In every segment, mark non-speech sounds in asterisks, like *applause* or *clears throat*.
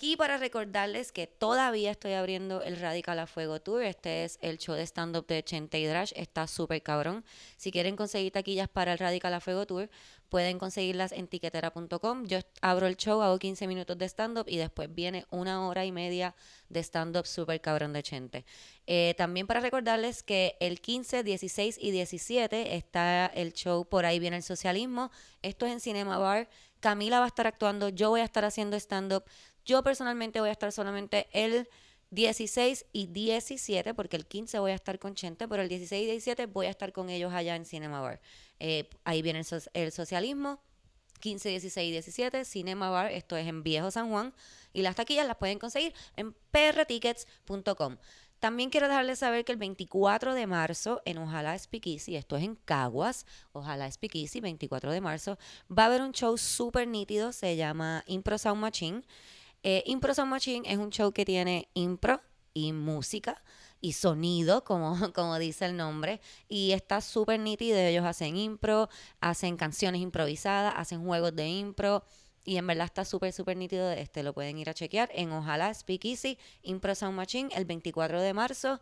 aquí para recordarles que todavía estoy abriendo el Radical a Fuego Tour. Este es el show de stand-up de Chente y Drash. Está súper cabrón. Si quieren conseguir taquillas para el Radical a Fuego Tour, pueden conseguirlas en tiquetera.com. Yo abro el show, hago 15 minutos de stand-up y después viene una hora y media de stand-up súper cabrón de Chente. Eh, también para recordarles que el 15, 16 y 17 está el show Por ahí viene el socialismo. Esto es en Cinema Bar. Camila va a estar actuando, yo voy a estar haciendo stand-up. Yo personalmente voy a estar solamente el 16 y 17, porque el 15 voy a estar con Chente, pero el 16 y 17 voy a estar con ellos allá en Cinema Bar. Eh, ahí viene el, el socialismo. 15, 16 y 17, Cinema Bar, esto es en Viejo San Juan. Y las taquillas las pueden conseguir en prtickets.com. También quiero dejarles saber que el 24 de marzo en Ojalá Speakeasy, esto es en Caguas, Ojalá Speakeasy, 24 de marzo, va a haber un show súper nítido, se llama Impro Sound Machine. Eh, impro Sound Machine es un show que tiene impro y música y sonido, como, *laughs* como dice el nombre, y está súper nítido. Ellos hacen impro, hacen canciones improvisadas, hacen juegos de impro, y en verdad está súper, súper nítido. Este lo pueden ir a chequear en Ojalá Speak Easy, Impro Sound Machine, el 24 de marzo,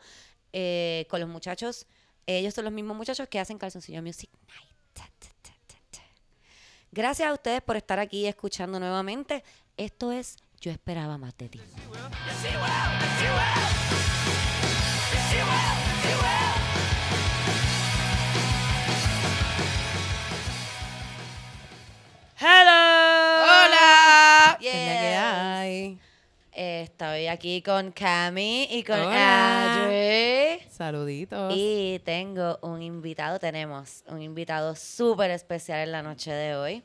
eh, con los muchachos. Ellos son los mismos muchachos que hacen Calzoncillo Music Night. Gracias a ustedes por estar aquí escuchando nuevamente. Esto es Yo esperaba más de ti. ¡Hello! ¡Hola! Yes. ¿Qué es la que hay? Estoy aquí con Cami y con. Adri. Saluditos. Y tengo un invitado, tenemos un invitado súper especial en la noche de hoy.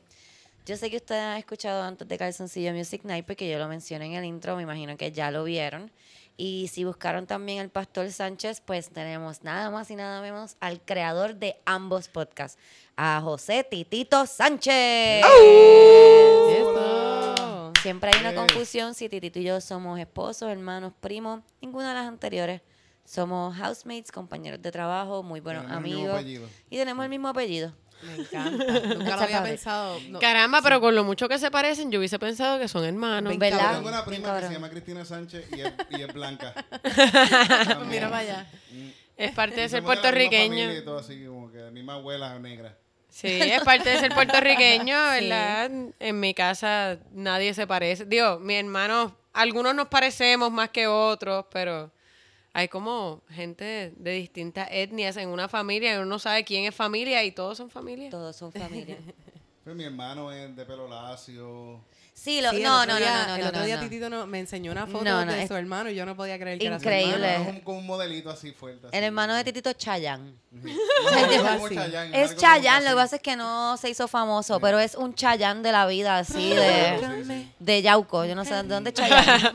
Yo sé que ustedes han escuchado antes de Calzoncillo Music Night porque yo lo mencioné en el intro, me imagino que ya lo vieron. Y si buscaron también el Pastor Sánchez, pues tenemos nada más y nada menos al creador de ambos podcasts, a José Titito Sánchez. Eso. Siempre hay una confusión si Titito y yo somos esposos, hermanos, primos, ninguna de las anteriores. Somos housemates, compañeros de trabajo, muy buenos amigos. Y tenemos el mismo apellido. Me encanta. Nunca lo había pensado. No. Caramba, pero con lo mucho que se parecen, yo hubiese pensado que son hermanos. ¿Verdad? Yo tengo una Bien prima que se llama Cristina Sánchez y es, y es blanca. *laughs* Mira para allá. Mm. Es parte de ser de puertorriqueño. familia y todo así, como que la misma abuela negra. Sí, es parte de ser *laughs* puertorriqueño, ¿verdad? En mi casa nadie se parece. Digo, mi hermano, algunos nos parecemos más que otros, pero hay como gente de distintas etnias en una familia y uno no sabe quién es familia y todos son familia. Todos son familia. *laughs* Pues mi hermano es de pelo lacio. Sí, lo, Sí, el no, otro no, día- no, no, El no, otro no, día no. Titito no- me enseñó una foto No, no, de es- su hermano y yo no podía creer que era su Increíble. Hermano. un, como un modelito así fuerte. así. El hermano de Titito es. No, *laughs* es Chayanne, lo que pasa es que no se hizo famoso, pero es un Chayanne de la vida, así de, de Yauco. Yo no sé de dónde es la-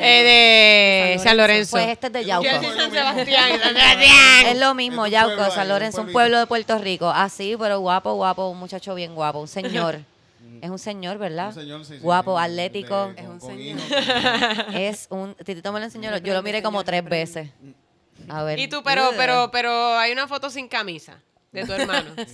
Eh, de San Lorenzo. Pues este es de Yauco. Yo soy San Sebastián. San Es lo mismo, Yauco, San Lorenzo, un pueblo de Puerto Rico. Así, pero guapo, guapo, un muchacho bien guapo, un señor. *laughs* Es un señor, ¿verdad? Un señor, sí, sí, Guapo, sí, atlético. de- Es un señor. *laughs* Es un. Titito me lo enseñó, yo lo miré como tres veces. A ver. Y tú, pero, pero, pero hay una foto sin camisa de tu hermano. *laughs*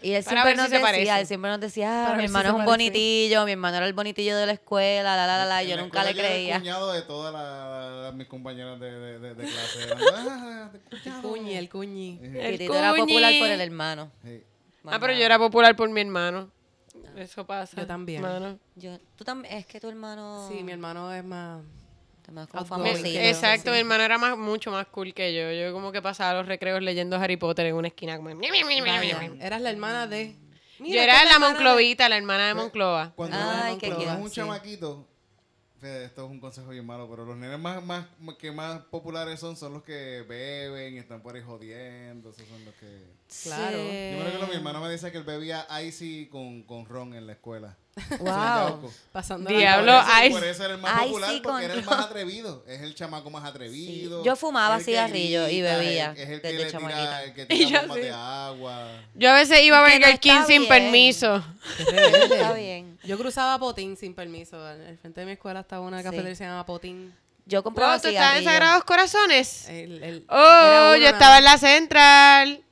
Y él siempre si nos se decía, él siempre nos decía, ah, mi si hermano es un parece. bonitillo, mi hermano era el bonitillo de la escuela, la, la, la, Yo la nunca le era creía. el cuñado de todas la- la- mis compañeras de, de, de, de clase. Eran, "Ah, El cuñado". cuñi, el cuñi. El Titito era popular por el hermano. sí. ah, pero yo era popular por mi hermano. Eso pasa. Yo también. mano. Yo, tú también, es que tu hermano. Sí, mi hermano es más... es como famosito. exacto, sí. mi hermano era más, mucho más cool que yo. Yo como que pasaba los recreos leyendo Harry Potter en una esquina. Como... Vaya, eras la hermana de... Yo era la de- Monclovita, la hermana de Monclova. Cuando Ay, qué es cute. un Sí. chamaquito, esto es un consejo bien malo, pero los nenes más, más, que más populares son, son los que beben y están por ahí jodiendo. Esos son los que... Claro. Yo me recuerdo que mi hermano me decía que él bebía icy con, con ron en la escuela. *laughs* Wow. Pasando Diablo, eso, ice. Por eso era el más Icy popular, con porque era el ron. más atrevido. Es el chamaco más atrevido. Sí. Yo fumaba cigarrillo y bebía Es, es el que desde le tira, chamaquita. el que *laughs* Y tira yo bombas sí. de agua. Yo a veces iba a no Burger King sin bien. permiso. *laughs* Está bien. Yo cruzaba Potín sin permiso. Al frente de mi escuela estaba una Sí. cafetería que se llama Potín. Yo compraba Oh, ¿Tú estabas en. Sagrados Corazones? El- el- Oh, yo estaba en la Central.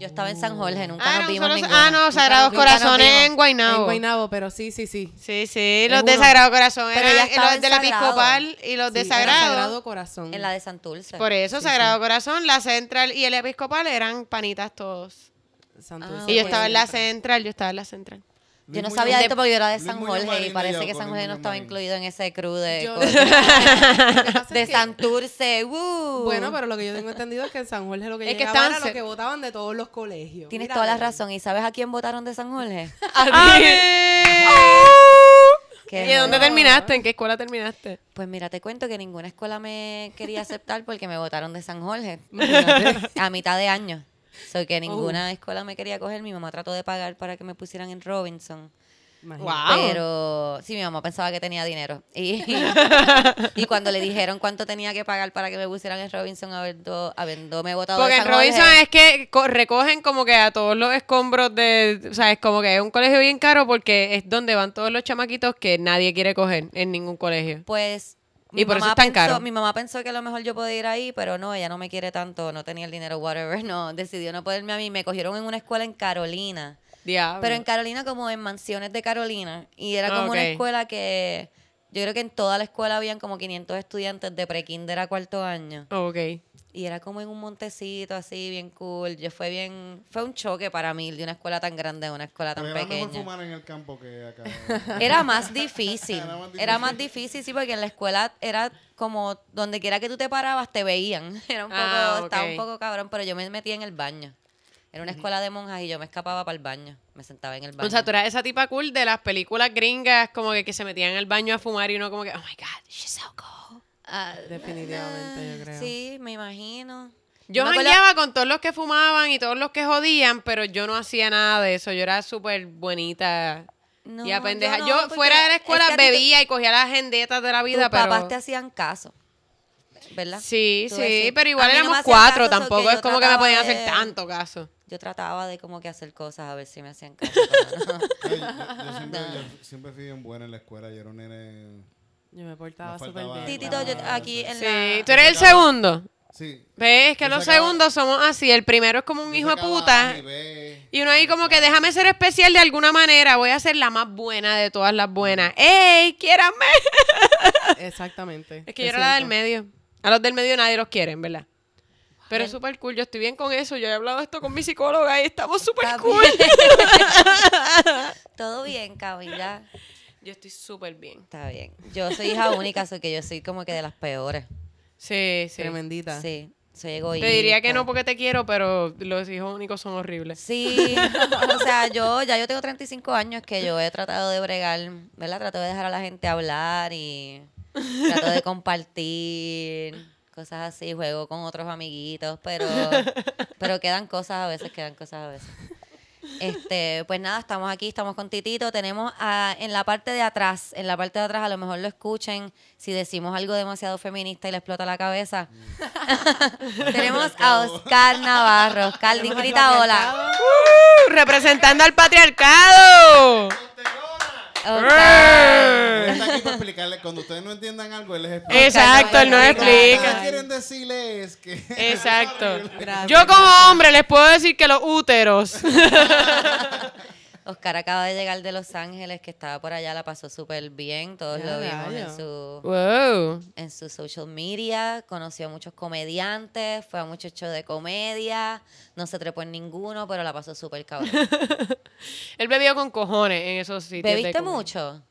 Yo estaba en San Jorge, nunca Ah, nos no, vimos ah, no, Sagrados Corazones en Guaynabo. En Guaynabo, pero sí, sí, sí. Sí, sí, los de. Sagrado Corazón Pero eran ella estaba los en de la. Episcopal y los de Sí, Sagrado. Sagrado Corazón. En la de Santurce. Por eso, Sagrado Corazón, la Central y el Episcopal eran panitas todos. Santurce. Ah, Y yo estaba en la Central, yo estaba en la Central. Yo no sabía Muñoz- esto porque yo era de Luis San Muñoz Jorge y Marín parece que San Jorge no Muñoz estaba Marín. incluido en ese crew de Yo- cosas. *laughs* Lo que pasa es de que- Santurce. ¡woo! Bueno, pero lo que yo tengo entendido es que en San Jorge lo que Es que llegaba estaban era lo cer- que votaban de todos los colegios. Tienes Mira, toda la razón. ¿Y sabes a quién votaron de San Jorge? *laughs* ¡A mí! Qué ¿Y dónde bueno. terminaste? ¿En qué escuela terminaste? Pues mira, te cuento que ninguna escuela me quería aceptar porque me votaron de San Jorge a mitad de año. So que ninguna escuela me quería coger. Mi mamá trató de pagar para que me pusieran en Robinson. Wow. Pero sí, mi mamá pensaba que tenía dinero. Y, *laughs* y cuando le dijeron cuánto tenía que pagar para que me pusieran en Robinson, habiendo, habiéndome votado Porque en Robinson Jorge, es que co- recogen como que a todos los escombros de... O sea, es como que es un colegio bien caro porque es donde van todos los chamaquitos que nadie quiere coger en ningún colegio. Pues. Y por eso es tan pensó- caro. Mi mamá pensó que a lo mejor yo podía ir ahí, pero no, ella no me quiere tanto, no tenía el dinero, whatever. *laughs* No, decidió no ponerme a mí. Me cogieron en una escuela en Carolina. Diablo. Pero en Carolina, como en mansiones de Carolina. Y era como una escuela que. Yo creo que en toda la escuela habían como 500 estudiantes de pre-kinder a cuarto año. Ok. Y era como en un montecito así, bien cool. Yo fue bien. Fue un choque para mí de una escuela tan grande a una escuela tan Pero era mejor pequeña. fumar en el campo que acá. *laughs* Era más difícil. *laughs* Era más Era más difícil, sí, porque en la escuela era como donde quiera que tú te parabas, te veían. *laughs* Era un poco, Ah, estaba un poco cabrón, pero yo me metía en el baño. Era una escuela de monjas y yo me escapaba para el baño. Me sentaba en el baño. O sea, tú eras esa tipa cool de las películas gringas como que, que se metían al baño a fumar y uno como que, oh my God, she's so cool. Ah, Definitivamente, yo creo. Sí, me imagino. Yo me jangueaba con todos los que fumaban y todos los que jodían, pero yo no hacía nada de eso. Yo era súper bonita No, y a pendeja. no, Yo, fuera de la es escuela que te- bebía y cogía las agendetas de la vida, tus pero... papás te hacían caso. ¿Verdad? Sí, Tú sí, decís, pero igual no éramos cuatro, caso, tampoco es como que me podían de- hacer tanto caso. Yo trataba de como que hacer cosas a ver si me hacían *laughs* caso. pero no. Ay, yo, yo siempre, *laughs* yo siempre fui bien buena en la escuela. Yo era un nene. Yo me portaba súper bien. Titito, yo aquí sí. en Sí, la... tú eres el segundo. Sí. ¿Ves? Que los segundos somos así. El primero es como un hijo de puta. Y uno ahí como que déjame ser especial de alguna manera. Voy a ser la más buena de todas las buenas. ¡Ey! ¡Quiéranme! *laughs* Exactamente. Es que yo era la del medio. A los del medio nadie los quiere, ¿verdad? Pero es súper cool. Yo estoy bien con eso. Yo he hablado esto con mi psicóloga y estamos súper cool. *laughs* Todo bien, Camila. Yo estoy súper bien. Está bien. Yo soy hija *laughs* única, soy que yo soy como que de las peores. Sí, sí. Tremendita. Sí, soy egoísta. Te diría que no porque te quiero, pero los hijos únicos son horribles. Sí, o sea, yo ya yo tengo 35 años que yo he tratado de bregar, ¿verdad? Trato de dejar a la gente hablar y trato de compartir cosas así, juego con otros amiguitos, pero pero quedan cosas a veces, quedan cosas a veces. Este, pues nada, estamos aquí, estamos con Titito, tenemos a, en la parte de atrás, en la parte de atrás a lo mejor lo escuchen si decimos algo demasiado feminista y le explota la cabeza. *laughs* tenemos a Oscar Navarro. Oscar, grita hola. ¡Uh! representando al patriarcado. Él está aquí para *laughs* explicarle. Cuando ustedes no entiendan algo, él les explica. Exacto, él no Oscar, Lo que explica. quieren decirle es que. *laughs* Exacto. *laughs* Yo como hombre les puedo decir que los úteros. Oscar acaba de llegar de Los Ángeles, que estaba por allá, la pasó súper bien. Todos lo vimos en su, wow. en su social media. Conoció a muchos comediantes, fue a muchos shows de comedia. No se trepó en ninguno, pero la pasó súper cabrón. *laughs* Él bebió con cojones en esos sitios. ¿Bebiste mucho?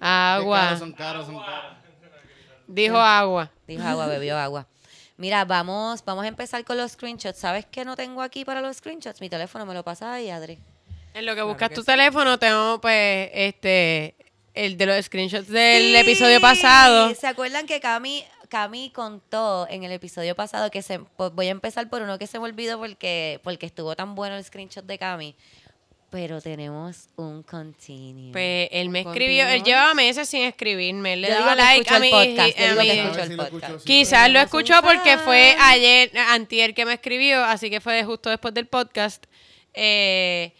Agua. caros son caros, son caros. Dijo agua. Dijo agua, bebió agua. Mira, vamos, vamos a empezar con los screenshots. ¿Sabes qué no tengo aquí para los screenshots? Mi teléfono me lo pasa ahí, Adri. En lo que buscas que tu sí. teléfono, tengo pues este el de los screenshots del Sí, episodio pasado. ¿Se acuerdan que Cami, Cami contó en el episodio pasado que se pues voy a empezar por uno que se me olvidó porque porque estuvo tan bueno el screenshot de Cami, pero tenemos un continue. Pues él me escribió, él llevaba meses sin escribirme. Él le daba like a mi, podcast. Quizás lo escuchó porque fue ayer, antier que me escribió, así que fue justo después del podcast. Eh,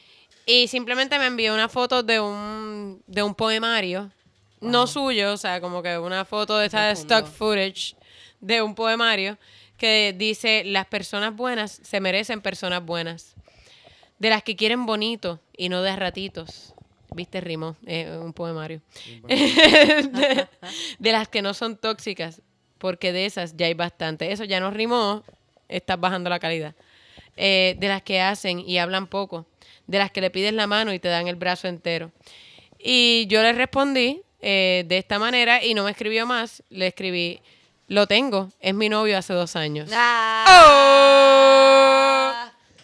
y simplemente me envió una foto de un, de un poemario, no suyo, o sea, como que una foto de esta de stock footage de un poemario que dice, las personas buenas se merecen personas buenas. De las que quieren bonito y no de ratitos. Viste, Rimo, eh, un poemario. *laughs* de, de las que no son tóxicas, porque de esas ya hay bastante. Eso ya no rimó, estás bajando la calidad. Eh, de las que hacen y hablan poco. De las que le pides la mano y te dan el brazo entero. Y yo le respondí eh, de esta manera y no me escribió más. Le escribí, lo tengo, es mi novio hace dos años. Ah,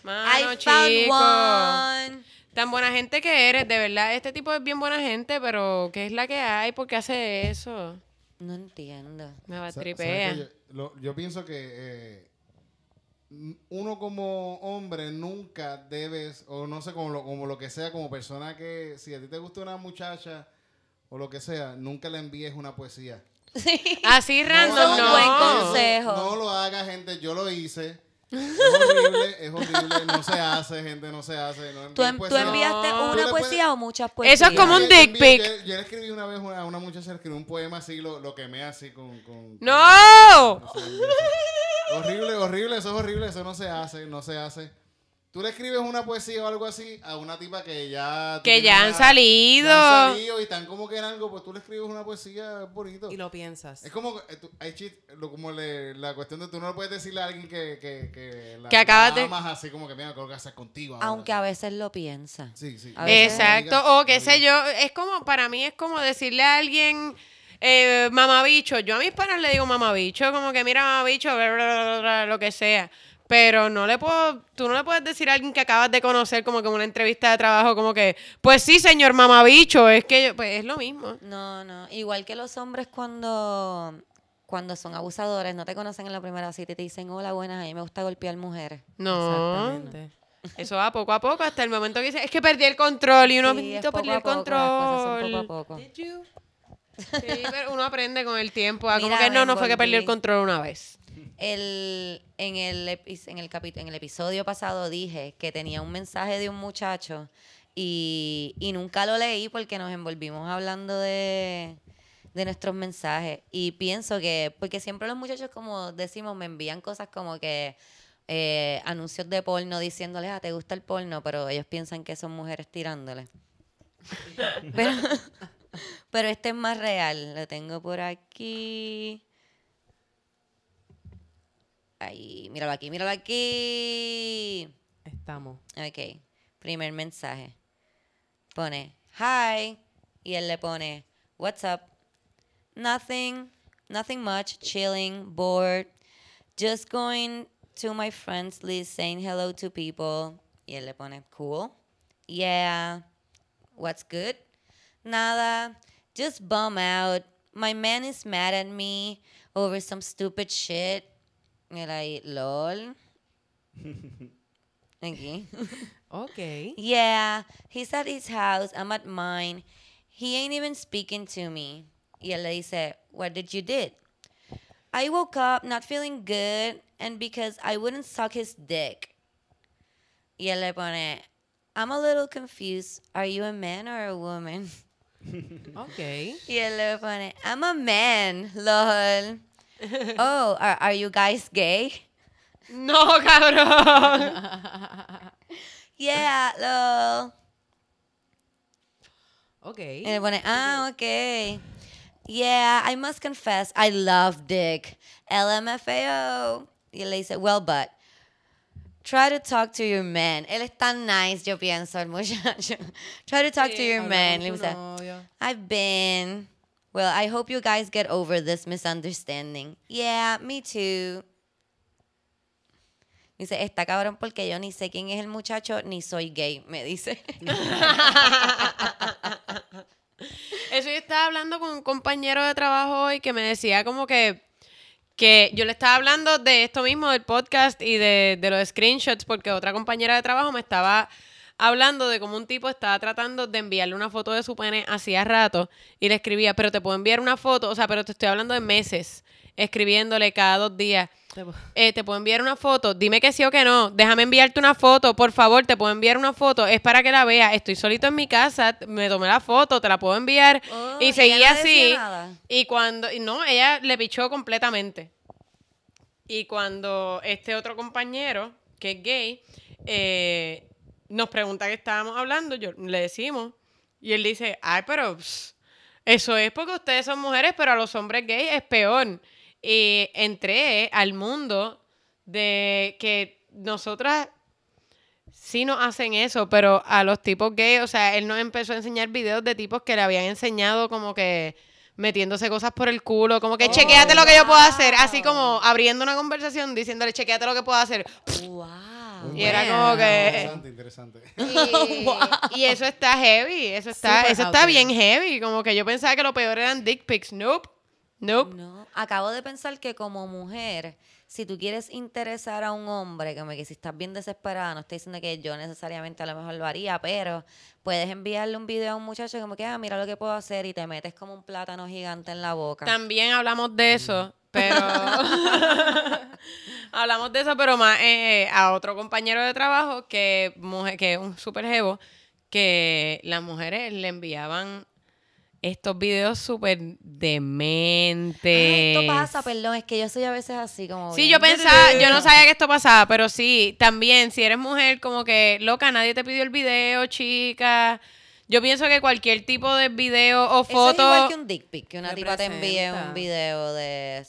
Mano, I found chico. one. Tan buena gente que eres, de verdad. Este tipo es bien buena gente, pero ¿qué es la que hay? ¿Por qué hace eso? No entiendo. Me va a tripea. Yo, pienso que eh, uno como hombre nunca debes, o no sé, como lo, como lo que sea, como persona que, si a ti te gusta una muchacha o lo que sea, nunca le envíes una poesía. Así random, un no. buen consejo. No lo haga, gente. Yo lo hice. Es horrible, es horrible. No se hace, gente, no se hace. No ¿Tú, en- tú enviaste No. Tú una puedes- poesía o muchas poesías? Eso es como un Yo- dick pic. Yo, yo le escribí una vez una- a una muchacha, le escribí un poema así, lo, lo quemé así con... con con- ¡No! no así. Horrible, horrible, eso es horrible, eso no se hace, no se hace. Tú le escribes una poesía o algo así a una tipa que ya... Que ya han salido. ya han salido y están como que en algo, pues tú le escribes una poesía es bonito. Y lo piensas. Es como, eh, tú- hay chis- lo, como le- la cuestión de tú no le puedes decirle a alguien que, que, que, la, Que acabas la de- amas así como que mira, creo que hacer contigo. ahora". Aunque a veces lo piensa. Sí, sí. Exacto, o qué sé yo, es como, para mí es como decirle a alguien, eh, mamabicho, yo a mis panas le digo mamabicho, como que mira mamabicho, bla, bla, bla, bla, lo que sea, pero no le puedo, tú no le puedes decir a alguien que acabas de conocer como que en una entrevista de trabajo, como que, pues sí, señor mamabicho, es que, pues es lo mismo. No, no. Igual que los hombres cuando, cuando son abusadores, no te conocen en la primera cita y te dicen, hola, buenas, a mí me gusta golpear mujeres. No, Exactamente. eso va poco a poco, hasta el momento que dice, es que perdí el control y uno Sí, perdió a el poco, las cosas son control. poco a poco. Sí, pero uno aprende con el tiempo. a como Mira, que no, no fue que perdió el control una vez. El, en, el, en, el capi- en el episodio pasado dije que tenía un mensaje de un muchacho y, y nunca lo leí porque nos envolvimos hablando de, de nuestros mensajes. Y pienso que, porque siempre los muchachos, como decimos, me envían cosas como que eh, anuncios de porno diciéndoles, ah, te gusta el porno, pero ellos piensan que son mujeres tirándole. *laughs* pero, pero este es más real. Lo tengo por aquí. Ahí, míralo aquí, míralo aquí. Estamos. Ok, primer mensaje. Pone, hi. Y él le pone, what's up? Nothing, nothing much, chilling, bored. Just going to my friends list saying hello to people. Y él le pone, cool. Yeah. What's good? Nada. Just bum out. My man is mad at me over some stupid shit. Él ahí, lol. *laughs* Aquí. Ok. *laughs* Yeah, he's at his house, I'm at mine. He ain't even speaking to me. Y él le dice, what did you did? I woke up not feeling good and because I wouldn't suck his dick. Y él le pone, I'm a little confused. Are you a man or a woman? *laughs* *laughs* Ok. Y él le pone, I'm a man, lol. *laughs* oh, are, are you guys gay? No, cabrón. *laughs* Yeah, lol. Ok. Y le pone, ah, ok. Yeah, I must confess, I love dick. LMFAO. Y le dice, well, but try to talk to your man. Él es tan nice, yo pienso, el muchacho. *laughs* try to talk to your man. Le dice. I've been. Well, I hope you guys get over this misunderstanding. Yeah, me too. Dice, está cabrón porque yo ni sé quién es el muchacho ni soy gay, me dice. *laughs* Eso yo estaba hablando con un compañero de trabajo hoy que me decía como que, que yo le estaba hablando de esto mismo, del podcast y de, de los screenshots, porque otra compañera de trabajo me estaba hablando de cómo un tipo estaba tratando de enviarle una foto de su pene hacía rato y le escribía, pero te puedo enviar una foto, o sea, pero te estoy hablando de meses, escribiéndole cada dos días. Te- Eh, te puedo enviar una foto, dime que sí o que no, déjame enviarte una foto, por favor, te puedo enviar una foto, es para que la veas, estoy solito en mi casa, me tomé la foto, te la puedo enviar, Oh, y ¿y seguía no así, nada? y cuando, no, ella le pichó completamente. Y cuando este otro compañero, que es gay, eh, nos pregunta qué estábamos hablando, yo le decimos, y él dice, ay, pero pss, eso es porque ustedes son mujeres, pero a los hombres gays es peor. Y entré al mundo de que nosotras sí nos hacen eso, pero a los tipos gays, o sea, él nos empezó a enseñar videos de tipos que le habían enseñado como que metiéndose cosas por el culo, como que Oh, chequéate lo que yo puedo hacer, así como abriendo una conversación diciéndole chequéate lo que puedo hacer. Wow. Y era como que Interesante, interesante. *laughs* y, y eso está heavy, eso está Super eso está bien heavy, como que yo pensaba que lo peor eran dick pics. Nope. Nope. No, acabo de pensar que como mujer, si tú quieres interesar a un hombre, como que si estás bien desesperada, no estoy diciendo que yo necesariamente a lo mejor lo haría, pero puedes enviarle un video a un muchacho como que, ah, mira lo que puedo hacer y te metes como un plátano gigante en la boca. También hablamos de eso, pero *laughs* *laughs* hablamos de eso, pero más eh, a otro compañero de trabajo que mujer, que es un super jevo, que las mujeres le enviaban estos videos súper dementes. esto pasa, perdón, es que yo soy a veces así como... Sí, bien- yo pensaba, yo no sabía que esto pasaba, pero sí, también, si eres mujer, como que, loca, nadie te pidió el video, chica. Yo pienso que cualquier tipo de video o Eso es foto... igual que un dick pic, que una tipa te envíe un video de...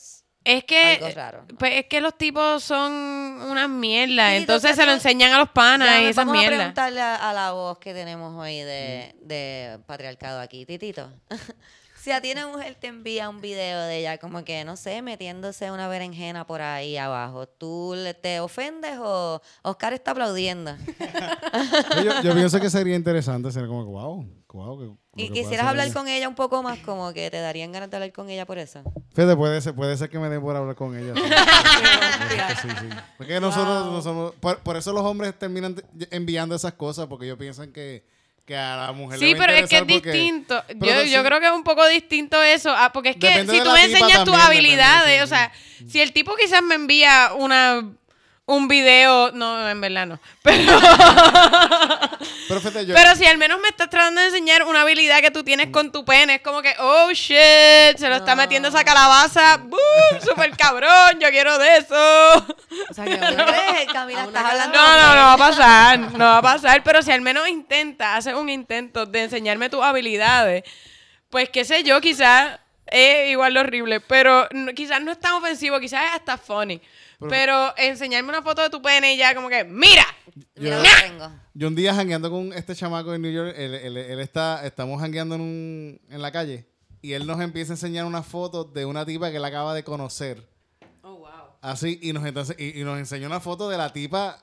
Es que, Algo raro, ¿no? pues es que los tipos son unas mierdas, Sí, entonces se lo enseñan a los panas Ya, y esas vamos a mierdas. preguntarle a, a la voz que tenemos hoy de, de patriarcado aquí. Titito, *laughs* si a ti una mujer te envía un video de ella como que, no sé, metiéndose una berenjena por ahí abajo, ¿tú le- te ofendes o Oscar está aplaudiendo? *laughs* Yo, yo pienso que sería interesante, sería como que, wow, wow. que- Y que quisieras hablar ella. con ella un poco más, como que te darían ganas de hablar con ella por eso. Fíjate, puede ser, puede ser que me den por hablar con ella. sí. *laughs* Sí, sí. Porque nosotros no somos- por, por eso los hombres terminan te- enviando esas cosas, porque ellos piensan que, que a la mujer le Sí, va a pero es que es porque- distinto. Yo, sí, yo creo que es un poco distinto eso. ah, porque es que Depende si tú me enseñas tus habilidades, depende, o sea, si el tipo quizás me envía una un video, no, en verdad no. *laughs* Pero, Pero fíjate, yo, pero si al menos me estás tratando de enseñar una habilidad que tú tienes con tu pene, es como que, oh shit, se lo está metiendo esa calabaza, boom, *laughs* super cabrón, yo quiero de eso. O sea, que ¿Qué crees, Camila? Estás hablando No, no, no va a pasar, no va a pasar, pero si al menos intenta, hace un intento de enseñarme tus habilidades, pues qué sé yo, quizás es igual de horrible, pero no- quizás no es tan ofensivo, quizás es hasta funny. Pero, enseñarme una foto de tu pene y ya como que, mira, Mira Yo- tengo. yo un día jangueando con este chamaco en New York, él, él- él está, estamos jangueando en, un- en la calle y él nos empieza a enseñar una foto de una tipa que él acaba de conocer. Oh, wow. Así, y nos, entonces, y, y nos enseñó una foto de la tipa,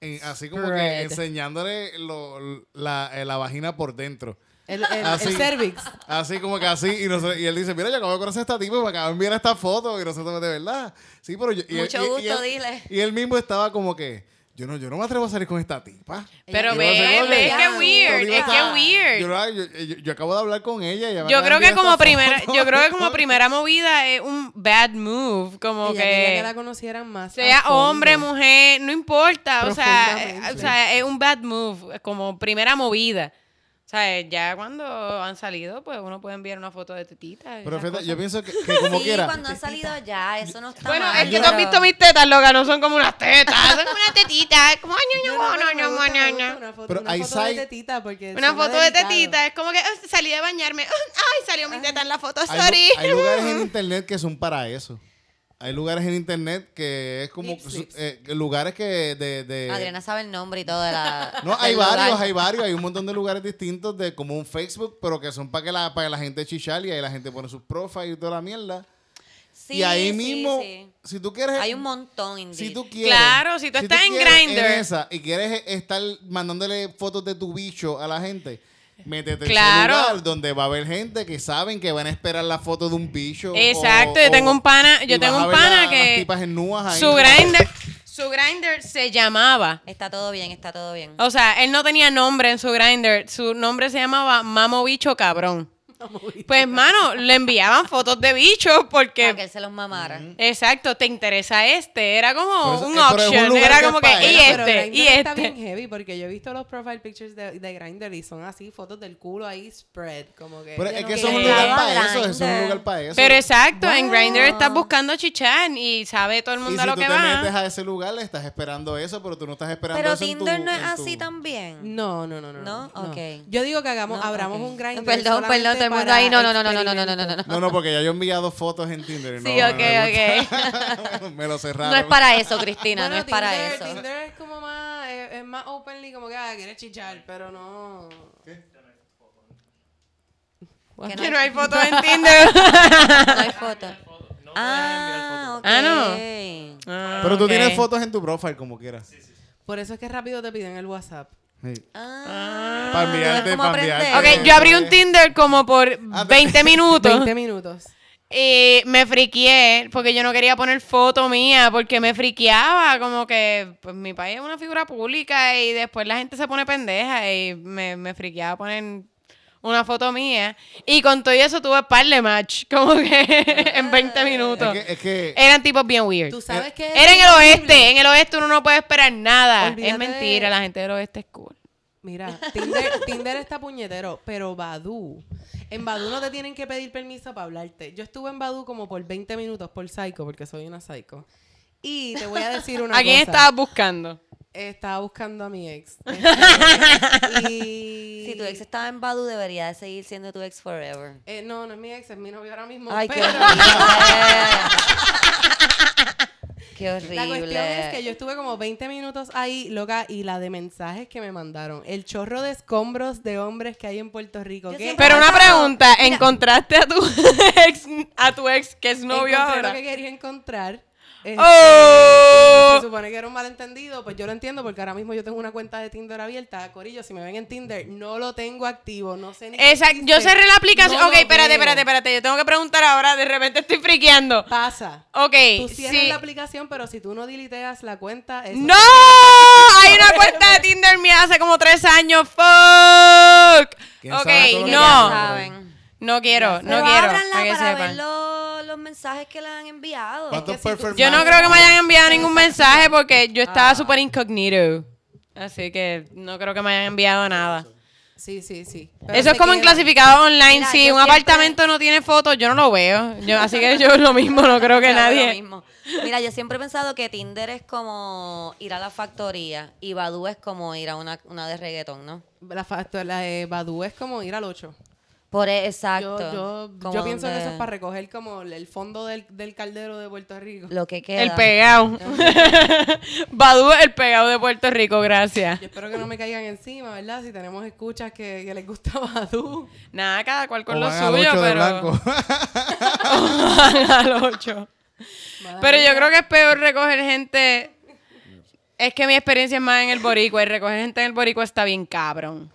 en- así como que enseñándole lo- la, eh, la vagina por dentro. El, el, Así. el cervix. Así como que así, y, nosotros- y él dice, mira, yo acabo de conocer a esta tipa y me acabo de enviar esta foto, y nosotros, de verdad. Sí, pero yo... y- Mucho y- y gusto, él- dile. Y él mismo estaba como que, yo no, yo no me atrevo a salir con esta tipa. pero ve, ve, que- es que weird, es que weird. Yo, yo- yo- yo acabo de hablar con ella. y Yo creo que como primera, foto. yo creo que como *laughs* primera movida es un bad move, como Ella quería que que la conocieran más. sea hombre, mujer, no importa, o sea, eh, o sea, es un bad move, como primera movida. O sea, ya cuando han salido, pues uno puede enviar una foto de tetita. Pero fíjate, yo pienso que, que como sí, quiera. cuando han salido ya, eso no está Bueno, mal. es que tú has visto mis tetas, loca, no son como unas tetas, son como unas tetitas, es como, ay, No, no, no, no, no, no, me no, gusta no. Una foto, Pero una foto de tetita porque Una foto de tetita, es como que "Ah, salí de bañarme, *laughs* ay, salió mi teta en la foto, sorry. hay lugares en *laughs* internet que son para eso. Hay lugares en internet que es como eh, lugares que de, de- Adriana sabe el nombre y todo de la. *laughs* no hay varios, hay varios, hay un montón de lugares distintos de como un Facebook, pero que son para que la para que la gente chichar y ahí la gente pone sus profiles y toda la mierda. Sí, y ahí sí, mismo, sí. si tú quieres Hay un montón, indeed. si tú quieres, Claro, si tú estás en Grindr. y quieres estar mandándole fotos de tu bicho a la gente, métete Claro. en ese lugar donde va a haber gente que saben que van a esperar la foto de un bicho. Exacto, o- yo tengo un pana, yo tengo un pana la- que las tipas en núas ahí. su grinder, su grinder se llamaba. Está todo bien, está todo bien. O sea, él no tenía nombre en su grinder, su nombre se llamaba Mamo Bicho Cabrón. *laughs* Pues, mano, le enviaban fotos de bichos porque... Para que él se los mamara. Exacto, ¿te interesa este? Era como eso- un eh, pero es un auction. lugar Era que como que, y. Pero este, Grindr y está bien este. heavy porque yo he visto los profile pictures de, de Grindr y son así fotos del culo ahí spread, como que... Pero es que eso es un lugar para eso, es un lugar para eso. Pero exacto, en Grindr estás buscando chichar y sabe todo el y mundo si a lo tú que te metes va. a ese lugar, le estás esperando eso, pero tú no estás esperando Pero eso en tu- Tinder no es así también. No, no, no, no. ¿No? Ok. Yo digo que hagamos, No, abramos un Grindr Perdón, perdón, todo el mundo ahí. No, no, no, no, no, no, no, no, no, no. No, no, porque ya yo he enviado fotos en Tinder. Sí, no, ok, me, ok. me lo cerraron. No es para eso, Cristina, Bueno, no es para eso. Tinder es como más, es, es más openly, como que ah, quieres chichar, pero no. Que Que no hay fotos en Tinder. No hay foto. No puedes enviar Ah, fotos. ok. Ah, no. Ah, Pero tú tienes fotos en tu profile como quieras. Por eso es que rápido te piden el WhatsApp. Sí. Ah, Para como para aprender. Ok, yo abrí un Tinder como por Ah, 20 *laughs* minutos. 20 minutos. Y me friqué porque yo no quería poner foto mía porque me friqueaba. Como que pues, mi país es una figura pública y después la gente se pone pendeja y me, me friqueaba poner una foto mía. Y con todo eso tuve par de match, *laughs* como que en 20 minutos. Es que, es que Eran tipos bien weird. Tú sabes que. Era en el oeste. En el oeste uno no puede esperar nada. Olvídate es mentira, de- la gente del oeste es cool. Mira, Tinder, Tinder está puñetero, pero Badu. En Badu no te tienen que pedir permiso para hablarte. Yo estuve en Badu como por 20 minutos por psycho, porque soy una psycho. Y te voy a decir una *laughs* ¿A quién cosa. estabas buscando? Estaba buscando a mi ex. *laughs* Este, y... Si tu ex estaba en Badu, debería de seguir siendo tu ex forever. Eh, no, no es mi ex, es mi novio ahora mismo. Ay, qué pero horrible. *laughs* qué horrible. La cuestión es que yo estuve como 20 minutos ahí, loca, y la de mensajes que me mandaron. El chorro de escombros de hombres que hay en Puerto Rico. Pero una pregunta. ¿encontraste a tu *laughs* ex, a tu ex que es novio Encontré ahora? lo que quería encontrar. Este, ¡Oh! Se supone que era un malentendido, pues yo lo entiendo porque ahora mismo yo tengo una cuenta de Tinder abierta. Corillo, si me ven en Tinder, no lo tengo activo, no sé ni Exacto, yo cerré la aplicación. no ok, espérate, espérate, espérate. Yo tengo que preguntar ahora, de repente estoy friqueando. Pasa. Ok, Tú cierras sí. la aplicación, pero si tú no diliteas la cuenta, eso ¡No! *laughs* Hay una *laughs* cuenta de Tinder mía hace como tres años. ¡Fuck! ¿Quién sabe todo lo Ok, que Ya no. saben. No quiero, no Pero quiero. Para que sepan. Mensajes que le han enviado. ¿Cuántos Es que si tú- perfect Yo no creo que me hayan enviado ningún mensaje porque yo estaba Ah. súper incognito. Así que no creo que me hayan enviado nada. Sí, sí, sí. Pero Eso es como en clasificado online. Mira, si un siempre- apartamento no tiene fotos, yo no lo veo. Yo, así que yo lo mismo, no creo que Yo hago lo nadie. mismo. Mira, yo siempre he pensado que Tinder es como ir a la factoría y Badu es como ir a una, una de reggaetón, ¿no? La, la de Badu es como ir al 8. Por e- Yo, exacto. yo, pienso que eso es para recoger como el fondo del, del caldero de Puerto Rico. lo que queda. El pegado. *laughs* Badu es el pegado de Puerto Rico, gracias. Yo espero que no me caigan encima, ¿verdad? Si tenemos escuchas que, que les gusta *laughs* Badu. Nada, cada cual con O lo van al suyo, pero. *laughs* al ocho. Pero yo creo que es peor recoger gente. Es que mi experiencia es más en el boricua y recoger gente en el boricua está bien cabrón.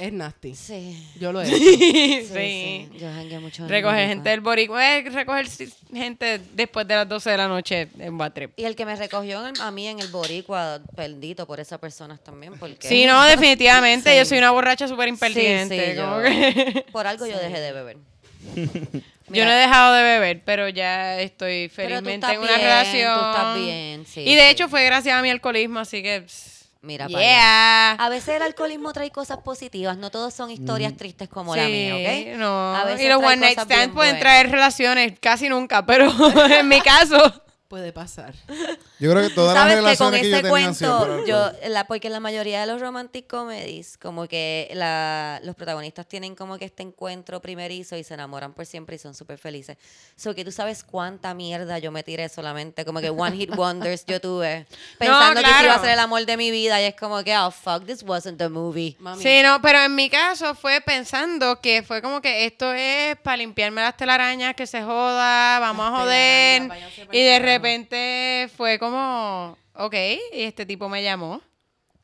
Es nasty. Sí. Yo lo he *laughs* hecho. Sí, Sí. sí. Yo jangueo mucho Recoger gente del boricua es recoger gente después de las 12 de la noche en Batrip. Y el que me recogió en el- a mí en el Boricua, bendito por esas personas también, porque... Sí, no, *laughs* definitivamente. Sí. Yo soy una borracha súper impertinente. yo- que- *laughs* Por algo yo dejé de beber. Yo no he dejado de beber, pero ya estoy felizmente en una bien, relación. tú estás bien, sí, y de hecho fue gracias a mi alcoholismo, así que. pss, Mira para yeah. A veces el alcoholismo trae cosas positivas, no todos son historias tristes como la mía, ¿ok? No. A veces y los one night stands pueden buenas. traer relaciones, casi nunca, pero *laughs* en mi caso. Puede pasar. Yo creo que todas las Sabes que con relaciones que, yo tenía sido por cuento, yo, la, porque la mayoría de los romantic comedies, como que la, los protagonistas tienen como que este encuentro primerizo y se enamoran por siempre y son súper felices. So que tú sabes cuánta mierda yo me tiré solamente, como que one hit *laughs* wonders yo tuve, pensando que ese iba a claro. ser el amor de mi vida y es como que, oh fuck, this wasn't the movie. Mami. Sí, no, pero en mi caso fue pensando que fue como que esto es para limpiarme las telarañas, que se joda, vamos a Las joder. váyanse pa'l Y de carajo. Repente fue como, ok, y este tipo me llamó.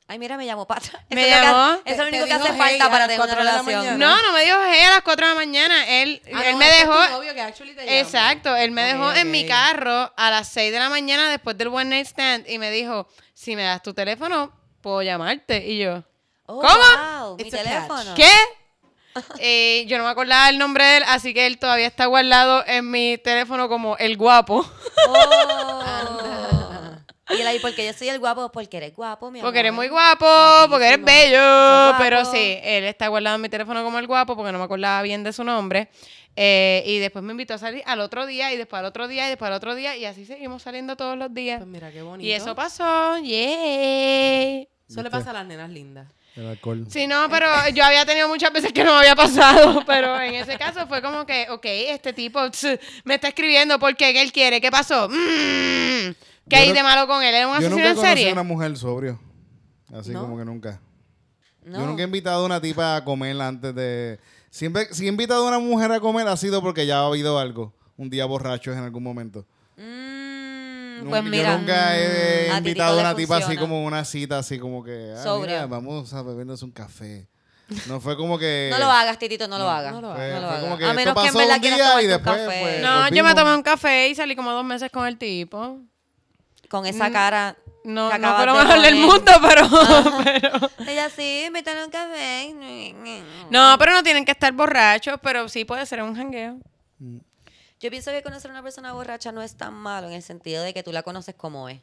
Ay, mira, me llamó Pata. Eso Me es lo que- llamó. Eso es lo único que hace hey, falta para tener una de relación. No, no me dijo hey a las 4 de la mañana. Él, Ah, él no, me dejó. tu novio que actually te llama. Exacto, él me dejó en mi carro a las 6 de la mañana después del one night stand y me dijo, si me das tu teléfono, puedo llamarte. Y yo, Oh, ¿Cómo? wow, mi catch. teléfono. ¿qué? Eh, yo no me acordaba el nombre de él, así que él todavía está guardado en mi teléfono como el guapo. Oh. Y él ahí, porque yo soy el guapo, porque eres guapo, mi amor. Porque eres muy guapo, porque eres bello. Pero sí, él está guardado en mi teléfono como el guapo porque no me acordaba bien de su nombre. Eh, y después me invitó a salir al otro día, y después al otro día, y después al otro día, y así seguimos saliendo todos los días. Pues mira qué bonito. Y eso pasó, yay. Eso le pasa a las nenas lindas. El alcohol. Sí, no, pero yo había tenido muchas veces que no me había pasado, *laughs* pero en ese caso fue como que, ok, este tipo tss, me está escribiendo porque ¿qué él quiere? ¿Qué pasó? Mm, ¿Qué Yo hay no- de malo con él? ¿Era un Yo asesino nunca en serie? a una mujer sobrio. Así ¿No? como que nunca. No. Yo nunca he invitado a una tipa a comer antes de... Siempre, si he invitado a una mujer a comer ha sido porque ya ha habido algo. Un día borrachos en algún momento. Mm, Nunca- pues mira. yo nunca he mm, a invitado a una tipa así como una cita, así como que... Ah, mira, vamos a bebernos un café. No fue como que... *laughs* No lo hagas, Titito, no lo hagas. no lo Fue, No lo hagas. como que a menos que en verdad un quieras tomarte y un después café. fue- No, yo me tomé un café y salí como dos meses con el tipo. Con esa cara. No, que no fue lo de mejor del mundo, pero, *laughs* *laughs* pero- Ella sí, me un café. No, pero no tienen que estar borrachos, pero sí puede ser un jangueo. Yo pienso que conocer a una persona borracha no es tan malo en el sentido de que tú la conoces como es.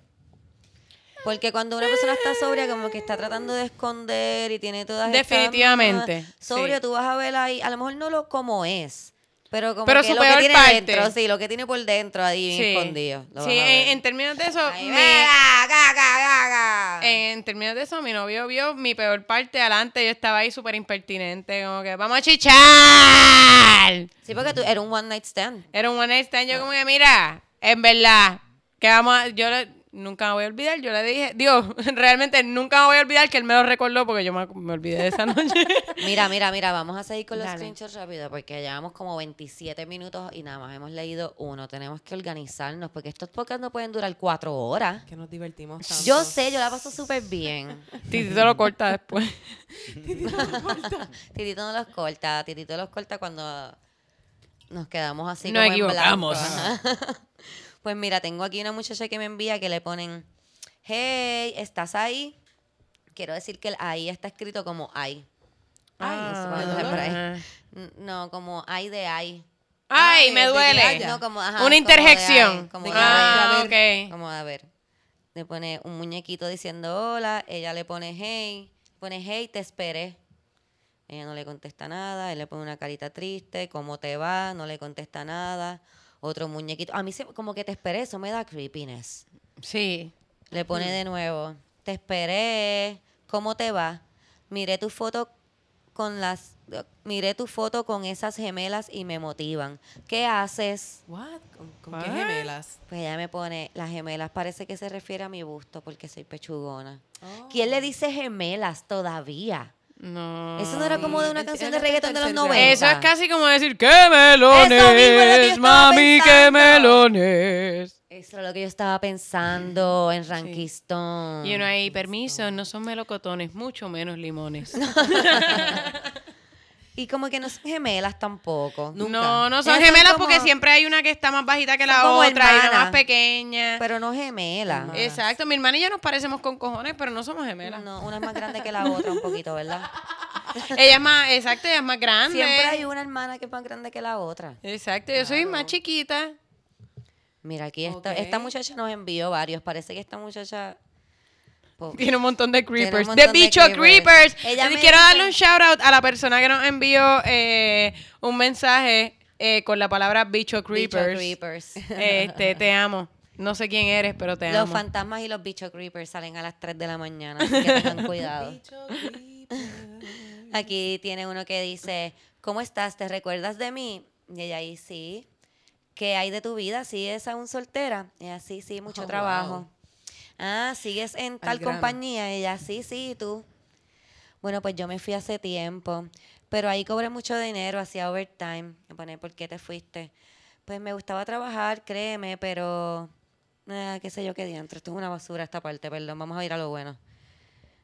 Porque cuando una persona está sobria, como que está tratando de esconder y tiene todas estas- Definitivamente, Sobrio, sí. tú vas a ver ahí, a lo mejor no lo como es, pero como Pero que su lo que peor tiene parte. dentro, sí, lo que tiene por dentro ahí Sí, escondido. sí en, en términos de eso, Ahí, mi- ¡Venga, ga, ga, ga, ga! en términos de eso, mi novio vio mi peor parte adelante. Yo estaba ahí súper impertinente, como que vamos a chichar. Sí, porque tú eres un one night stand. Era un one night stand. Yo como que, mira, en verdad, que vamos a- yo nunca me voy a olvidar. Yo le dije, Dios, *laughs* realmente nunca me voy a olvidar que él me lo recordó porque yo me, me olvidé de esa noche. *laughs* Mira, mira, mira, vamos a seguir con los Dale. screenshots rápido porque llevamos como 27 minutos y nada más hemos leído uno. Tenemos que organizarnos porque estos podcasts no pueden durar cuatro horas. Que nos divertimos tanto. Yo sé, yo la paso súper bien. *laughs* Titito lo corta después. Titito no los corta, Titito los corta cuando nos quedamos así Nos como en equivocamos. blanco. Pues mira, tengo aquí una muchacha que me envía que le ponen, hey, ¿estás ahí? Quiero decir que el ahí está escrito como ay. Ay, eso Ah, va a ¿de dejar por ahí. dónde? N- No, como ay de ay. Ay, Ay, me duele. No, como, ajá, Una como de interjección. ay, como De de ah, ay. ok. Como a ver. Le pone un muñequito diciendo hola, ella le pone hey, pone hey, te esperé. Ella no le contesta nada, él le pone una carita triste, ¿cómo te va? No le contesta nada. Otro muñequito. A mí se- como que te esperé, eso me da creepiness. Sí. Le pone de nuevo, te esperé, ¿cómo te va? Miré tu foto con las miré tu foto con esas gemelas y me motivan. ¿Qué haces? What? ¿Con, con qué gemelas? Pues ella me pone, las gemelas parece que se refiere a mi busto porque soy pechugona. Oh. ¿Quién le dice gemelas todavía? No. Eso no era como de una canción de reggaetón de los tercer grado. 90. Eso es casi como decir, ¡qué Eso mismo es lo que yo melones! estaba Mami, qué pensando. melones. Eso es lo que yo estaba pensando en Rankistón. Y uno ahí, permiso, no son melocotones, mucho menos limones. *laughs* *laughs* Y como que no son gemelas tampoco. Nunca. No, no son Ellas son gemelas como- porque siempre hay una que está más bajita que Son la como otra y una hermanas. más pequeña. Pero no gemelas. Exacto, mi hermana y yo nos parecemos con cojones, pero no somos gemelas. No, una es más grande que la otra un poquito, ¿verdad? *laughs* Ella es más, exacto, ella es más grande. Siempre hay una hermana que es más grande que la otra. Exacto, yo soy más chiquita. Mira, aquí esta, Ok. esta muchacha nos envió varios. Parece que esta muchacha... Tiene un montón de creepers. montón De de bicho creepers. quiero dice- darle un shout out a la persona que nos envió eh, un mensaje eh, con la palabra bicho bicho creepers. *laughs* Este, te amo. No sé quién eres, pero te Los amo. fantasmas y los bicho creepers salen a las 3 de la mañana, así que tengan *laughs* cuidado. Aquí tiene uno que dice, ¿cómo estás? ¿Te recuerdas de mí? Y ella ahí, sí. ¿Qué hay de tu vida? ¿Sigues aún soltera? Y ella, sí, sí, mucho Oh, trabajo. wow. Ah, ¿sigues en tal grano. compañía? Y ella, sí, sí, ¿y tú? Bueno, pues yo me fui hace tiempo, pero ahí cobré mucho dinero, hacía overtime. Me pone, ¿por qué te fuiste? Pues me gustaba trabajar, créeme, pero... ah, qué sé yo qué diantre, esto es una basura esta parte, perdón, vamos a ir a lo bueno.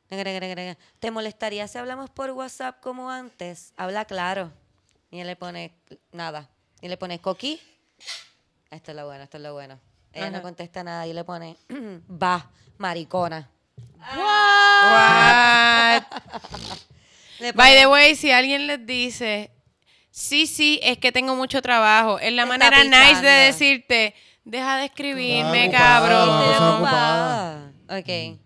¿Te molestaría si hablamos por WhatsApp como antes? Habla claro. Y él le pone nada. Y le pone coqui. Esto es lo bueno, esto es lo bueno. Ella no contesta nada y le pone *clears throat* va, maricona. What? *laughs* Le By the way, si alguien les dice, sí, sí, es que tengo mucho trabajo, es la manera nice de decirte, deja de escribirme, cabrón. Ok.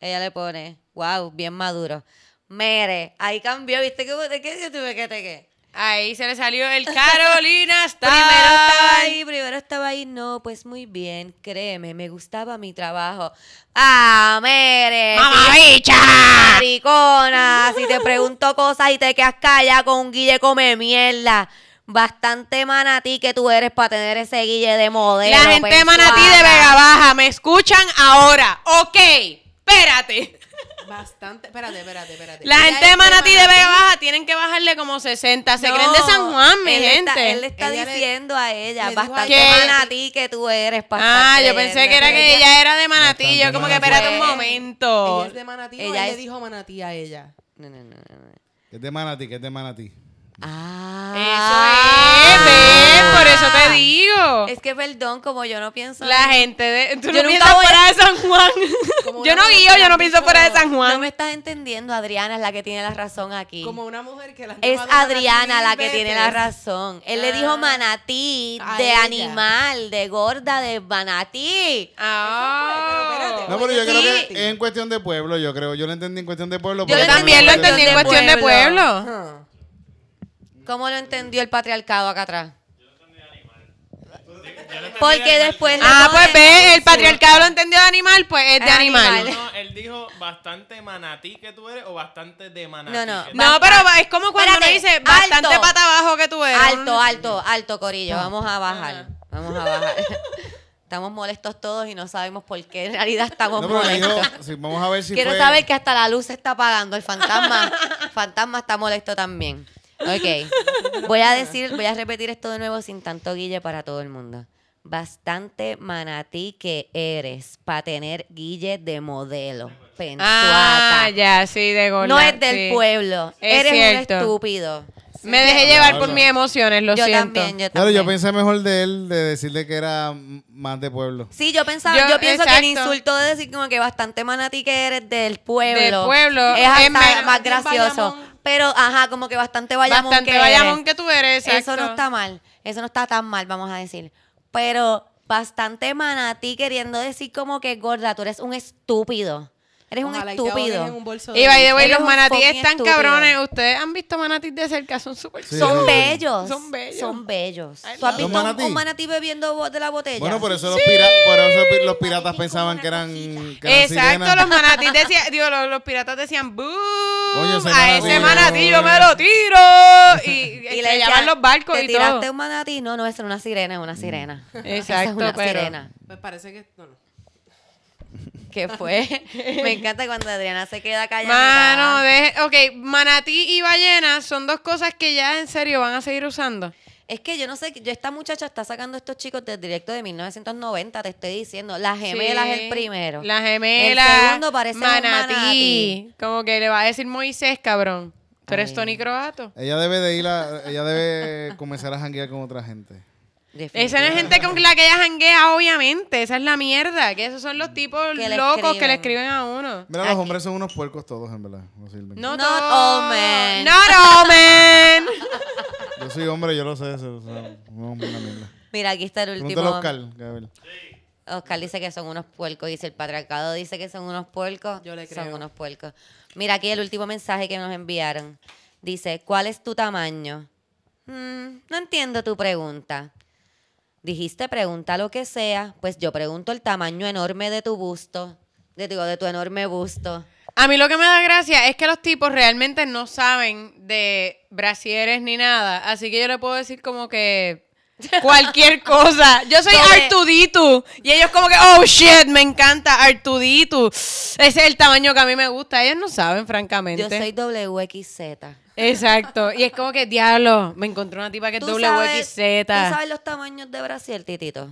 Ella le pone, wow, bien maduro. Mere, ahí cambió, ¿viste que qué yo tuve que te qué? Ahí se le salió el Carolina *laughs* Style. Primero estaba ahí, primero estaba ahí, no, pues muy bien, créeme, me gustaba mi trabajo. Ah, Mere. ¡Mamabicha! Maricona, si te pregunto cosas y te quedas callada con un guille come mierda. Bastante manatí que tú eres para tener ese guille de modelo. La gente de Manatí de. Vega Baja, me escuchan ahora. Ok, espérate. Bastante. Espérate, espérate, espérate. La gente es de Manatí de Vega. Baja tienen que bajarle como 60. Se No, creen de San Juan, mi él gente. Está, él le está Ella le- diciendo a ella, a bastante ella- manatí que tú eres. Ah, yo pensé que era que ella era de Manatí. Yo como que espérate un momento. Ella es de Manatí. o Ella él es- le dijo Manatí a ella. No, no, no, no, no. ¿Qué es de Manatí? ¿Qué es de Manatí? Ah. Eso es. Por eso te digo. Es que perdón, como yo no pienso. La en- gente de. Tú Yo no piensas a- fuera de San Juan. *laughs* Como yo no guío, yo no pienso fuera de San Juan. No me estás entendiendo, Adriana es la que tiene la razón aquí. Como una mujer que la Es Manatí Adriana la que tiene la razón. Él le dijo Ah. manatí, A de ella. animal, de gorda, de manatí. Ah. Pero No, pero yo Sí. creo que es en cuestión de pueblo, yo creo. Yo lo entendí en cuestión de pueblo. Yo también lo entendí en cuestión de pueblo. ¿Cómo lo entendió el patriarcado acá atrás? Porque después Ah, pues ve, el patriarcado lo entendió de animal, pues es de Es animal. animal. No, él dijo bastante manatí que tú eres o bastante de manatí. No, no. que tú No, pero es como cuando uno dice bastante alto. pata abajo que tú eres. Alto, alto, alto, Corillo. Vamos a bajar. Ajá. Vamos a bajar. Estamos molestos todos y no sabemos por qué en realidad estamos No, dijo, molestos. sí, vamos a ver si Quiero fue... saber que hasta la luz se está apagando. El fantasma, fantasma está molesto también. Ok. Voy a decir, voy a repetir esto de nuevo sin tanto guille para todo el mundo. Bastante manatí que eres para tener guille de modelo. Pensuata. Ah, ya, sí, de gorda. no es del sí. pueblo. Es eres cierto. un estúpido. Me dejé llevar por mis emociones, lo yo siento. también, yo Claro, también. yo pensé mejor de él de decirle que era más de pueblo. Sí, yo pensaba, Yo- yo, pienso que el insulto de decir como que bastante manatí que eres del pueblo. Del pueblo, Es hasta es más gracioso. Pero, ajá, como que bastante vayamón Bastante que vayamón eres. que tú eres, Eso no está mal. Eso no está tan mal, vamos a decir. Pero bastante manatí queriendo decir como que gorda, tú eres un estúpido. Eres un Ojalá estúpido. un Y by the way, los manatíes están estúpido. cabrones. Ustedes han visto manatíes de cerca, son súper Sí, Son bellos. Son bellos. Son bellos. ¿Tú has visto un, ¿Manatí? un manatí bebiendo de la botella? Bueno, por eso, los, pira- por eso los piratas pensaban que eran, que eran Exacto, sirenas. los manatíes decían, digo, los, los piratas decían, ese a manatí, ese manatí yo me lo tiro. Y, *laughs* Y le decían, los barcos ¿te y tiraste un manatí? No, no, esa es una sirena, es una sirena. Esa es Exacto, una pero- sirena. Pues parece que. No, no. *laughs* ¿Qué fue? *laughs* Me encanta cuando Adriana se queda callada. Mano, deje, ok, manatí y ballena son dos cosas que ya en serio van a seguir usando. Es que yo no sé, yo esta muchacha está sacando a estos chicos del directo de 1990, te estoy diciendo. La gemela Sí, es el primero. La gemela. El segundo parece un manatí. Como que le va a decir Moisés, cabrón. ¿Tú eres. Tony Croato? Ella debe de ir a, ella debe comenzar a janguear con otra gente. Esa no es gente con la que ella janguea, obviamente. Esa es la mierda. Que esos son los tipos Que le locos que le escriben. a uno. Mira, Aquí. los hombres son unos puercos todos, en verdad. No sirven. No Not all men. Not all men. Yo soy hombre, yo lo sé. Eso, o sea, no, una mierda. Mira, aquí está el último. Pregúntale a Oscar. Oscar dice que son unos puercos. Dice el patriarcado dice que son unos puercos. Yo le Son creo. unos puercos. Mira aquí el último mensaje que nos enviaron. Dice, ¿cuál es tu tamaño? "Mm, no entiendo tu pregunta. Dijiste pregunta lo que sea, pues yo pregunto el tamaño enorme de tu busto. De, digo, de tu enorme busto. A mí lo que me da gracia es que los tipos realmente no saben de brasieres ni nada. Así que yo le puedo decir como que *laughs* cualquier cosa. Yo soy Doble. Artuditu. Y ellos como que, oh shit, me encanta Artuditu. Ese es el tamaño que a mí me gusta. Ellos no saben, francamente. Yo soy WXZ. Exacto. Y es como que, diablo, me encontré una tipa que es ¿Tú sabes, WXZ. ¿Tú sabes los tamaños de Brasil, Titito?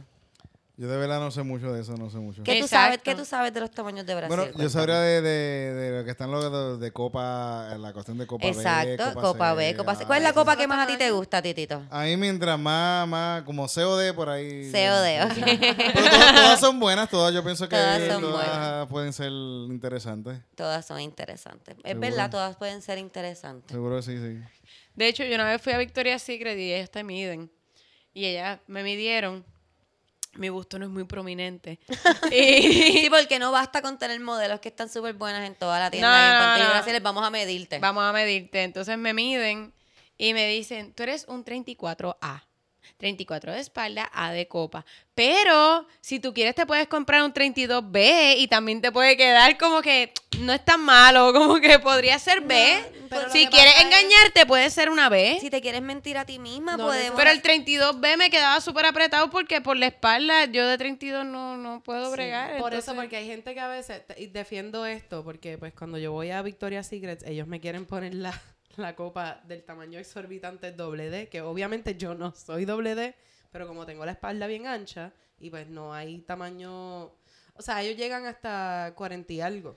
Yo de verdad no sé mucho de eso, no sé mucho. ¿Qué tú, sabes. ¿Qué tú sabes de los tamaños de Brasil? Bueno, yo sabría de, de, de lo que están los de, de Copa, la cuestión de Copa Exacto, B. Copa B, Copa C. ¿Cuál es la ah, copa que más a ti te gusta, Titito? A mí mientras más, más, como COD por ahí. COD, *laughs* ok. Pero todas, todas son buenas, todas yo pienso que Todas son todas buenas. pueden ser interesantes. Todas son interesantes. Es Seguro. verdad, todas pueden ser interesantes. Seguro que sí, sí. De hecho, yo una vez fui a Victoria's Secret y ellas te miden. Y ellas me midieron. Mi busto no es muy prominente. *laughs* y Sí, porque no basta con tener modelos que están súper buenas en toda la tienda No, y en no, no. Vamos a medirte. vamos a medirte. Entonces me miden y me dicen, tú eres un 34A. 34 de espalda, A de copa. Pero si tú quieres te puedes comprar un 32B y también te puede quedar como que no es tan malo, *laughs* como que podría ser B. si quieres pasa es- engañarte puede ser una B. Si te quieres mentir a ti misma, No, podemos... Pero el 32B me quedaba súper apretado porque por la espalda yo de 32 no, no puedo bregar. Por eso, porque hay gente que a veces, y defiendo esto, porque pues cuando yo voy a Victoria's Secret, ellos me quieren poner la, la copa del tamaño exorbitante doble D, que obviamente yo no soy doble D, pero como tengo la espalda bien ancha, y pues no hay tamaño, o sea, ellos llegan hasta 40 y algo.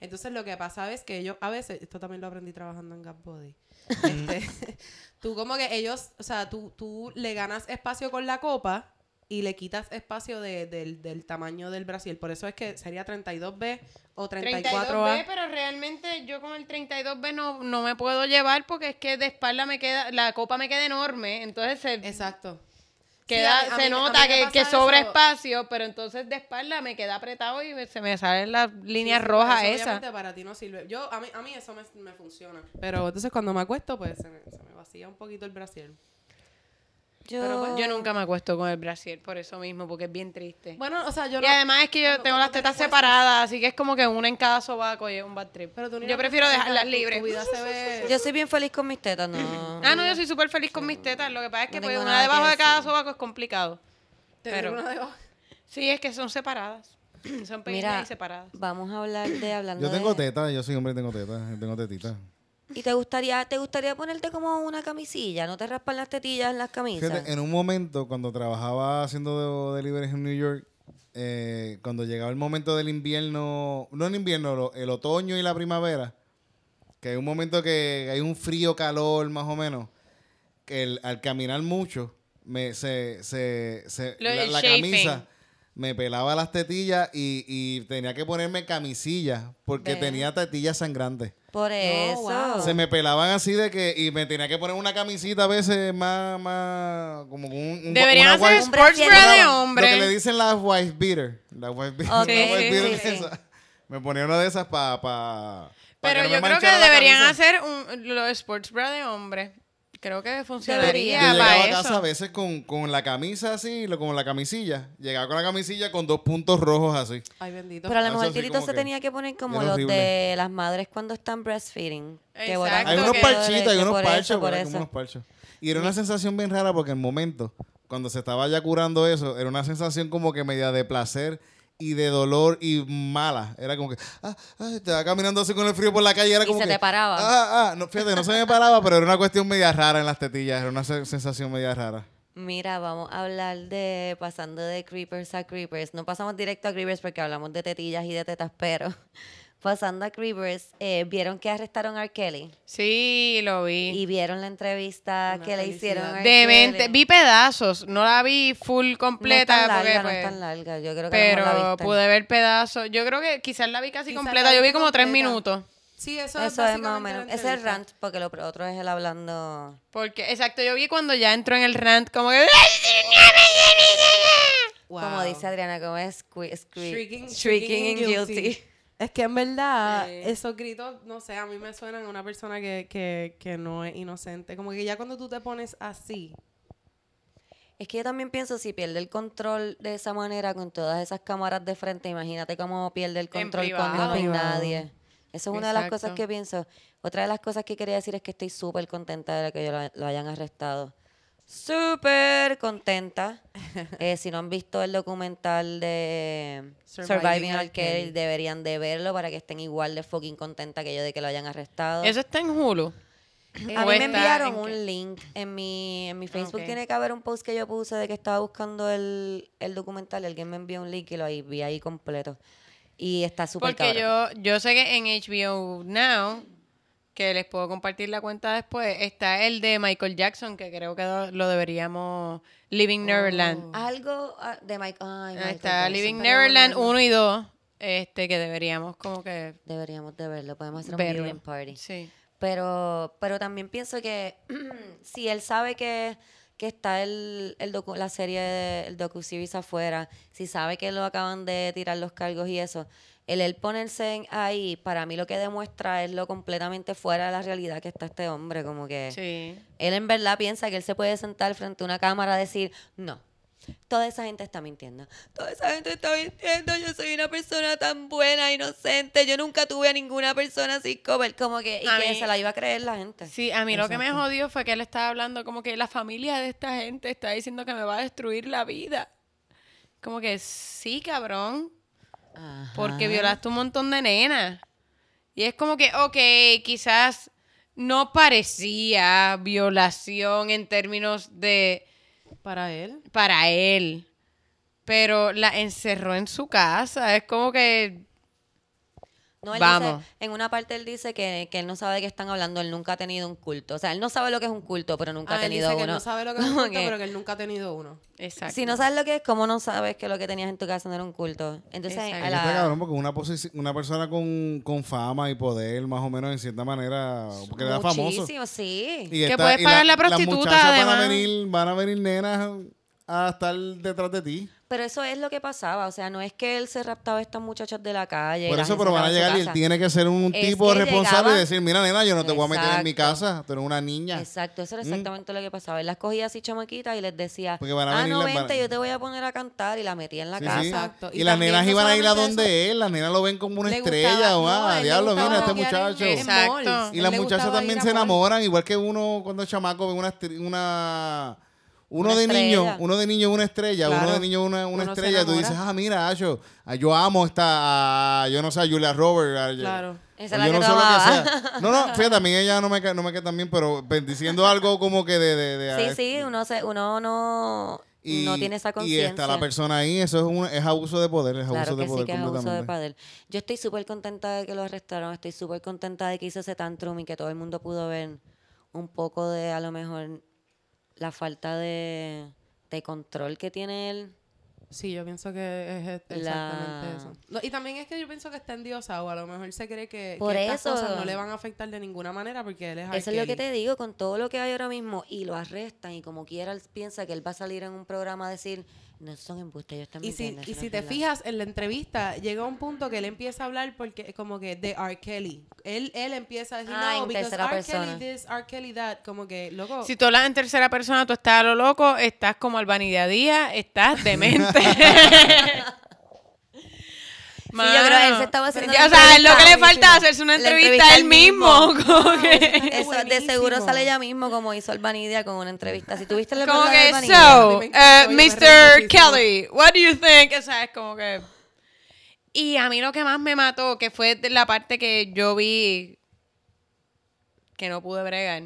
Entonces lo que pasa es que ellos a veces, esto también lo aprendí trabajando en Gap Body, este, *laughs* tú como que ellos, o sea, tú, tú le ganas espacio con la copa y le quitas espacio de- del, del tamaño del Brasil. Por eso es que sería 32B o 34A. 32B, pero realmente yo con el 32B no, no me puedo llevar porque es que de espalda me queda, la copa me queda enorme, entonces se, Exacto. queda, Sí, se mí- nota que, que sobra eso. espacio, pero entonces de espalda me queda apretado y se me salen las líneas Sí, rojas esas. Para ti no sirve. Yo, a mí, a mí eso me, me funciona. Pero entonces cuando me acuesto, pues se me, se me vacía un poquito el Brasil. Yo... pero pues, Yo nunca me acuesto con el brasier por eso mismo, porque es bien triste. Bueno, o sea, yo y no... además es que yo tengo las te tetas separadas, así que es como que una en cada sobaco y es un bad trip. Pero tú yo prefiero dejarlas libres. Tu vida se ve... Yo soy bien feliz con mis tetas, no. Ah, no, yo soy súper feliz con mis tetas. Lo que pasa es que No pues, una debajo que de cada sobaco es complicado. pero- una debajo. Sí, es que son separadas. *clears throat* son pequeñas Mira, y separadas. vamos a hablar de hablando Yo tengo de... tetas, yo soy hombre y tengo tetas, tengo tetitas. ¿Y te gustaría, te gustaría ponerte como una camisilla? ¿No te raspan las tetillas en las camisas? Fíjate, en un momento, cuando trabajaba haciendo de- deliveries en New York, eh, cuando llegaba el momento del invierno, no el invierno, lo- el otoño y la primavera, que hay un momento que hay un frío, calor más o menos, que el- al caminar mucho, me, se, se, se- Lo la, camisa me pelaba las tetillas y, y tenía que ponerme camisilla porque Ve. tenía tetillas sangrantes. Por eso. wow. Se me pelaban así de que, y me tenía que poner una camisita a veces más, más, como un, un Deberían una hacer sports bra de hombre. Lo que le dicen las wife beater. La wife beater. Ok, la wife sí, beater sí, sí. esa. Me ponía una de esas para pa, pa Pero yo creo que deberían camisa. hacer un, los sports bra de hombre. Creo que funcionaría Deberían. llegaba para a casa a eso. veces con, con la camisa así, lo- con la camisilla. Llegaba con la camisilla con dos puntos rojos así. Ay, bendito. Pero a lo Eso mejor como se que tenía que poner como los horrible. de las madres cuando están breastfeeding. Que Exacto, botan Hay que- unos parchitos, hay unos por parchos, eso, por eso. unos parchos. Y era una sensación bien rara porque en el momento, cuando se estaba ya curando eso, era una sensación como que media de placer y de dolor y mala. Era como que, ah, ah, estaba caminando así con el frío por la calle. Era Y como se que, te paraba. Ah, ah, no, fíjate, no se me paraba, pero era una cuestión media rara en las tetillas. Era una se- sensación media rara. Mira, vamos a hablar de pasando de creepers a creepers. No pasamos directo a creepers porque hablamos de tetillas y de tetas, pero pasando a creepers, eh, ¿vieron que arrestaron a R. Kelly? Sí, lo vi. Y vieron la entrevista Una que le hicieron a R. Demente. Kelly. Vi pedazos, no la vi full completa. no es tan porque, larga, no pues, es tan larga. Yo creo que la pero viste. pude ver pedazos. Yo creo que quizás la vi casi Quizás completa. la Yo vi como tres minutos. Sí, eso, Eso es más o menos. la Ese es el rant, porque lo otro es él hablando. Porque, exacto, yo vi cuando ya entró en el rant como que... Wow. Como dice Adriana, como es shrieking and guilty. Es que en verdad, Sí. esos gritos, no sé, a mí me suenan a una persona que, que, que no es inocente. Como que ya cuando tú te pones así, Es que yo también pienso, si pierde el control de esa manera con todas esas cámaras de frente, imagínate cómo pierde el control cuando no hay nadie. Eso es una de las cosas que pienso. Otra de las cosas que quería decir es que estoy súper contenta de que lo, lo hayan arrestado. Súper contenta. *laughs* Eh, si no han visto el documental de Surviving Surviving R. R. Kelly, Kelly. deberían de verlo para que estén igual de fucking contenta que yo de que lo hayan arrestado. Eso está en Hulu. A ¿O mí me está enviaron en qué? un link en mi, en mi Facebook. Ok. Tiene que haber un post que yo puse de que estaba buscando el, el documental. y Alguien me envió un link y lo ahí, vi ahí completo. Y está súper Porque cabrón. yo, yo sé que en HBO Now, que les puedo compartir la cuenta después, está el de Michael Jackson, que creo que lo, deberíamos... Living Neverland. Algo ah, de Mike. Ay, Michael está Jackson. Living Neverland bueno 1 y 2, este, que deberíamos como que Deberíamos de verlo. Podemos hacer un viewing party. Sí. Pero, pero también pienso que *clears throat* si él sabe que, que está el, el docu- la serie, el docu-series afuera, si sabe que lo acaban de tirar los cargos y eso, el él ponerse en- ahí, para mí lo que demuestra es lo completamente fuera de la realidad que está este hombre. Como que Sí. él en verdad piensa que él se puede sentar frente a una cámara a decir, no. Toda esa gente está mintiendo. Toda esa gente está mintiendo. Yo soy una persona tan buena, inocente. Yo nunca tuve a ninguna persona así como él. Como que, y A que mí- se la iba a creer la gente. Sí, a mí lo que me jodió fue que él estaba hablando como que la familia de esta gente está diciendo que me va a destruir la vida. Como que sí, cabrón, porque violaste un montón de nenas. Y es como que, ok, quizás no parecía violación en términos de Para él. para él, pero la encerró en su casa. Es como que No, él Vamos. dice- en una parte él dice que, que él no sabe de qué están hablando, él nunca ha tenido un culto. O sea, él no sabe lo que es un culto, pero nunca Ah, ha él tenido dice que uno. no sabe lo que es un *laughs* culto, que- pero que él nunca ha tenido uno. exacto. Si no sabes lo que es, ¿cómo no sabes que lo que tenías en tu casa no era un culto? Entonces, Exacto. a Está la- cabrón porque una, una persona con, con fama y poder, más o menos, en cierta manera, porque era famoso. Muchísimo, sí. Y Que puedes pagar la las prostituta, muchachas van a venir, van a venir nenas a estar detrás de ti. Pero eso es lo que pasaba. O sea, no es que él se raptaba a estas muchachas de la calle. Por eso, pero van a llegar y él tiene que ser un Es tipo responsable llegaba- y decir, mira, nena, yo no te voy a meter en mi casa, tú eres una niña. Exacto, eso era Mm. exactamente lo que pasaba. Él las cogía así chamaquitas y les decía, Porque van a ah, no, van- vente, yo te voy a poner a cantar y la metía en la Sí, casa. sí. Exacto. Y, Y las nenas no iban a ir a donde él, las nenas lo ven como una Le estrella, o no, ah, le diablo, mira, este muchacho. Exacto. Y las muchachas también se enamoran, igual que uno cuando es chamaco ve una uno Una de estrella. niño, uno de niño una estrella, uno de niño una, una estrella, tú dices, ah, mira, Acho, yo amo esta, yo no sé, a Julia Roberts. a- Claro. Esa la yo que no sé lo que sea. No, no, fíjate, a mí ella no me cae, no me cae tan bien, pero diciendo algo como que de... de, de- Sí, sí, uno, se, uno no, y, no tiene esa Y conciencia. está la persona ahí, eso es, un, es abuso de poder, es Claro abuso que de poder que es abuso de completamente. poder. Yo estoy súper contenta de que lo arrestaron, estoy súper contenta de que hizo ese tantrum y que todo el mundo pudo ver un poco de, a lo mejor, la falta de, de control que tiene él. Sí, yo pienso que es e- La- exactamente eso. No, y también es que yo pienso que está endiosado. A lo mejor se cree que, Por que estas cosas no le van a afectar de ninguna manera porque él es Eso es lo que te digo, con todo lo que hay ahora mismo y lo arrestan y como quiera él piensa que él va a salir en un programa a decir, no son embustes, ellos están Y si, y si te verdad". fijas en la entrevista, llega un punto que él empieza a hablar porque como que de R. Kelly. Él, él empieza a decir, Ah, no, en because tercera R. persona. Kelly this, R. Kelly that. Como que, loco, Si tú hablas en tercera persona, tú estás a lo loco, estás como Albanidad Díaz, estás demente. *laughs* *laughs* yo creo que él se estaba haciendo Ya, o sea, es lo que le falta hacerse una entrevista a él mismo. mismo. *laughs* Como que, Eso de seguro sale ella mismo como hizo Albanidia con una entrevista. Si tuviste la como de que, A so, uh, reí Mr. Kelly, what do you think? O sea, es como que... Y a mí lo que más me mató, que fue de la parte que yo vi que no pude bregar,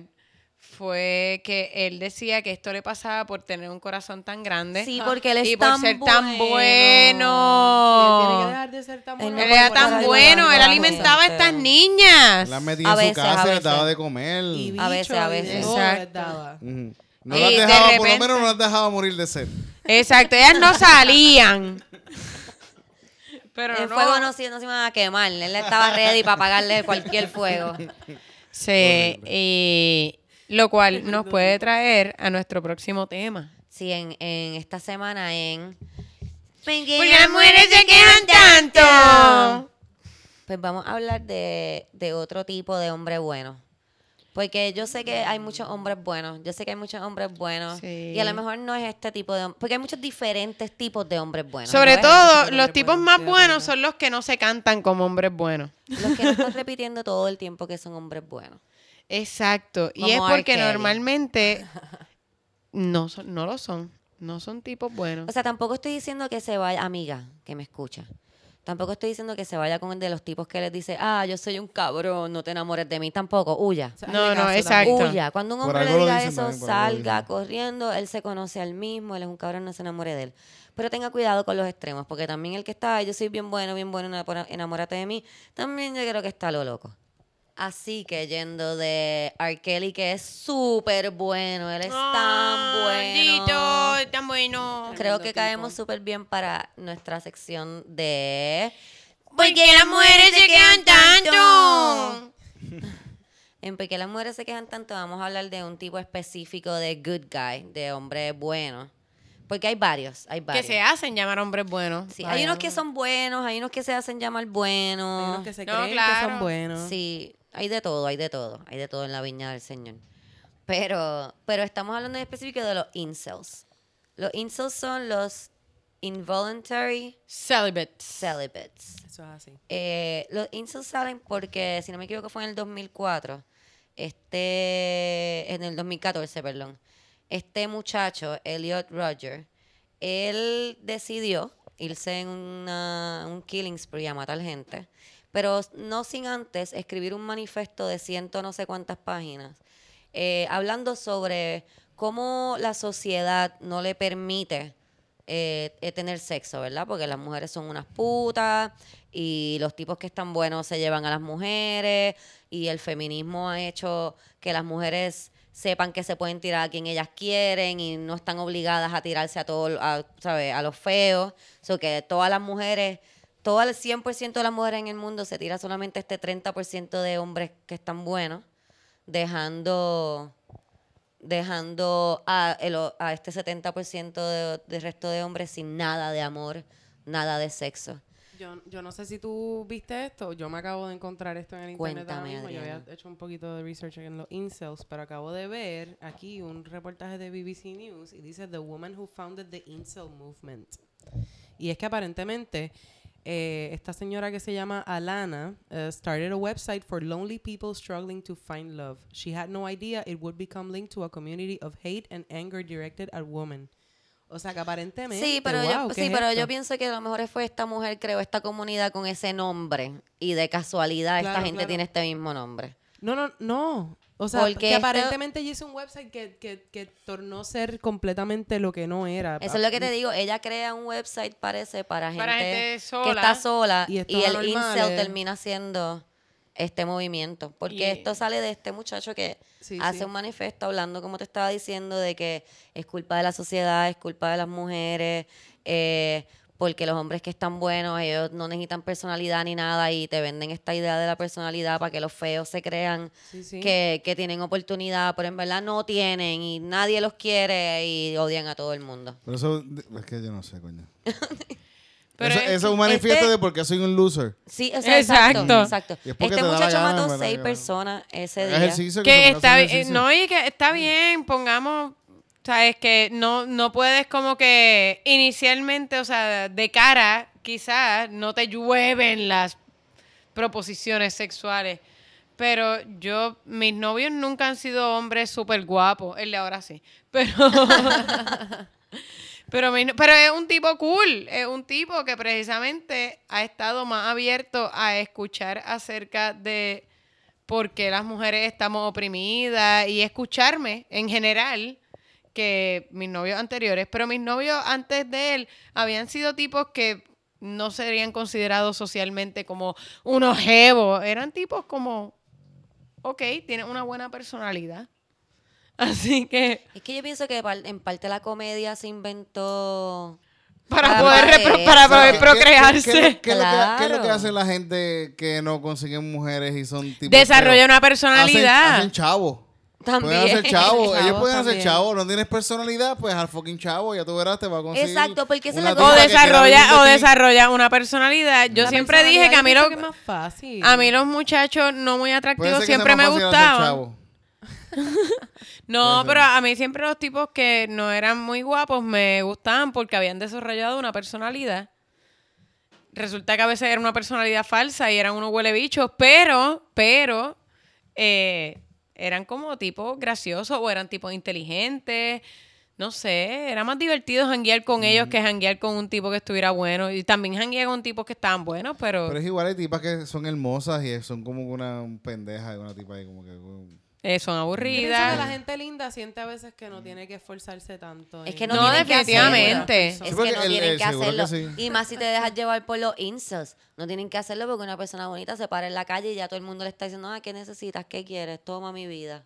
fue que él decía que esto le pasaba por tener un corazón tan grande. Sí, porque él es y por tan ser tan bueno. bueno. Sí, él tiene que dejar de ser tan bueno. no Él era tan bueno, él alimentaba a estas niñas. Las metía A en su veces, casa y les daba de comer. Y A veces, a veces. Exacto. No Y las de dejaba, por lo menos no las dejaba morir de sed. Exacto, ellas no salían. Pero el no. fuego no, se- no se iba a quemar. Él estaba ready para apagarle cualquier fuego. Sí, y lo cual nos puede traer a nuestro próximo tema. Sí, en, en esta semana en... Porque las mujeres se quejan tanto. Pues vamos a hablar de, de otro tipo de hombre bueno. Porque yo sé que hay muchos hombres buenos. Yo sé que hay muchos hombres buenos. Sí. Y a lo mejor no es este tipo de hombres. Porque hay muchos diferentes tipos de hombres buenos. Sobre ¿no? todo, los tipos más buenos son los que no se cantan como hombres buenos. Los que no están *laughs* repitiendo todo el tiempo que son hombres buenos. Exacto. Y es porque normalmente *laughs* no, son, no lo son. No son tipos buenos. O sea, tampoco estoy diciendo que se vaya, amiga, que me escucha. Tampoco estoy diciendo que se vaya con el de los tipos que les dice, ah, yo soy un cabrón, no te enamores de mí. Tampoco, huya. O sea, No, no, caso exacto. Huya. Cuando un hombre le diga dicen eso, también, salga corriendo, él se conoce al mismo, él es un cabrón, no se enamore de él. Pero tenga cuidado con los extremos, porque también el que está, "Ay, yo soy bien bueno, bien bueno, enamórate de mí, también yo creo que está lo loco. Así que yendo de R. Kelly, que es súper bueno, él es tan bueno. tan bueno. Creo que tipo. caemos súper bien para nuestra sección de... ¿Por qué las mujeres se quedan tanto? *laughs* En ¿Por qué las mujeres se quejan tanto? Vamos a hablar de un tipo específico de good guy, de hombre bueno. Porque hay varios, hay Que varios. se hacen llamar hombres buenos. Sí, hay unos que son buenos, hay unos que se hacen llamar Hay buenos. unos que se No, creen que claro. son buenos. Sí, hay de todo, hay de todo, hay de todo en la viña del Señor. Pero, pero estamos hablando en específico de los incels. Los incels son los involuntary Celibates. celibates. Eso es así. Eh, los incels salen porque, si no me equivoco, fue en el 2004. Este, en el 2014, perdón. Este muchacho, Elliot Roger, él decidió irse en una- un killing spree a matar gente, pero no sin antes escribir un manifiesto de ciento no sé cuántas páginas, eh, hablando sobre cómo la sociedad no le permite eh, eh, tener sexo, ¿verdad? Porque las mujeres son unas putas y los tipos que están buenos se llevan a las mujeres y el feminismo ha hecho que las mujeres sepan que se pueden tirar a quien ellas quieren y no están obligadas a tirarse a todo, a, ¿sabes? A los feos. So que todas las mujeres, todo el 100% de las mujeres en el mundo se tira solamente este 30% de hombres que están buenos, dejando dejando a, el a este 70% de, de resto de hombres sin nada de amor, nada de sexo. Yo, yo no sé si tú viste esto. Yo me acabo de encontrar esto en el internet ahora Cuéntame, mismo. Yo había hecho un poquito de research en los incels, pero acabo de ver aquí un reportaje de BBC News y dice The woman who founded the incel movement. Y es que aparentemente eh, esta señora que se llama Alana eh, started a website for lonely people struggling to find love. She had no idea it would become linked to a community of hate and anger directed at women. O sea que aparentemente. Sí, pero, wow, yo, ¿qué sí, es pero esto? yo pienso que a lo mejor fue esta mujer creó esta comunidad con ese nombre y de casualidad esta Claro, gente claro. tiene este mismo nombre. No, no, no. O sea, Porque que esto- aparentemente ella hizo un website que, que, que tornó ser completamente lo que no era. Eso es lo que te digo, ella crea un website parece para gente, Para gente que sola. está sola Y el incel termina siendo este movimiento, porque Y- esto sale de este muchacho que Sí, hace sí. un manifiesto hablando, como te estaba diciendo, de que es culpa de la sociedad, es culpa de las mujeres, eh, porque los hombres que están buenos, ellos no necesitan personalidad ni nada y te venden esta idea de la personalidad para que los feos se crean Sí, sí. Que, que tienen oportunidad, pero en verdad no tienen y nadie los quiere y odian a todo el mundo. Pero eso, es que yo no sé, coño. *laughs* Pero eso, es- eso es un manifiesto este- de por qué soy un loser. Sí, o sea, exacto. Exacto. es Este muchacho gana, mató seis personas ese día. Ejercicio que, que está no y que está bien, pongamos, sabes que no no puedes como que inicialmente, o sea, de cara, quizás no te llueven las proposiciones sexuales, pero yo mis novios nunca han sido hombres súper guapos, el de ahora sí, pero *laughs* Pero, pero es un tipo cool, es un tipo que precisamente ha estado más abierto a escuchar acerca de por qué las mujeres estamos oprimidas y escucharme en general que mis novios anteriores, pero mis novios antes de él habían sido tipos que no serían considerados socialmente como unos jevos, eran tipos como, ok, tienen una buena personalidad. *laughs* Así que Es que yo pienso que en parte la comedia se inventó... para Para poder, para repro- eso. para ¿Qué- poder qué- procrearse. ¿Qué, qué- qué es lo que, qué es lo que Claro. hace la gente que no consiguen mujeres y son tipos Desarrolla una personalidad. hacen chavo. También. *laughs* Pueden hacer chavo. Ellos Chavos pueden hacer chavo. No tienes personalidad, pues al fucking chavo. Ya tú verás, te va a conseguir. Exacto, porque eso una es lo o tipa que quiera desarrolla o desarrolla una personalidad. Yo La siempre dije que a mí los más fácil. a mí los muchachos no muy atractivos siempre me gustaban. chavo. *laughs* No, pero a mí siempre los tipos que no eran muy guapos me gustaban porque habían desarrollado una personalidad. Resulta que a veces era una personalidad falsa y eran unos huele bichos, pero, pero, eh, eran como tipos graciosos o eran tipos inteligentes. no sé, era más divertido janguear con ellos que janguear con un tipo que estuviera bueno. Y también janguear con tipos que estaban buenos, pero, Pero es igual, hay tipas que son hermosas y son como una pendeja y una tipa ahí como que... eh, son Yo pienso que aburridas. la gente linda siente a veces que no tiene que esforzarse tanto. Es que no, No, tienen que definitivamente. Sí, Es que no el- tienen el- que que hacerlo. sí. Y más si te dejas llevar por los incels. No tienen que hacerlo porque una persona bonita se para en la calle y ya todo el mundo le está diciendo, ah, ¿qué necesitas? ¿Qué quieres? Toma mi vida.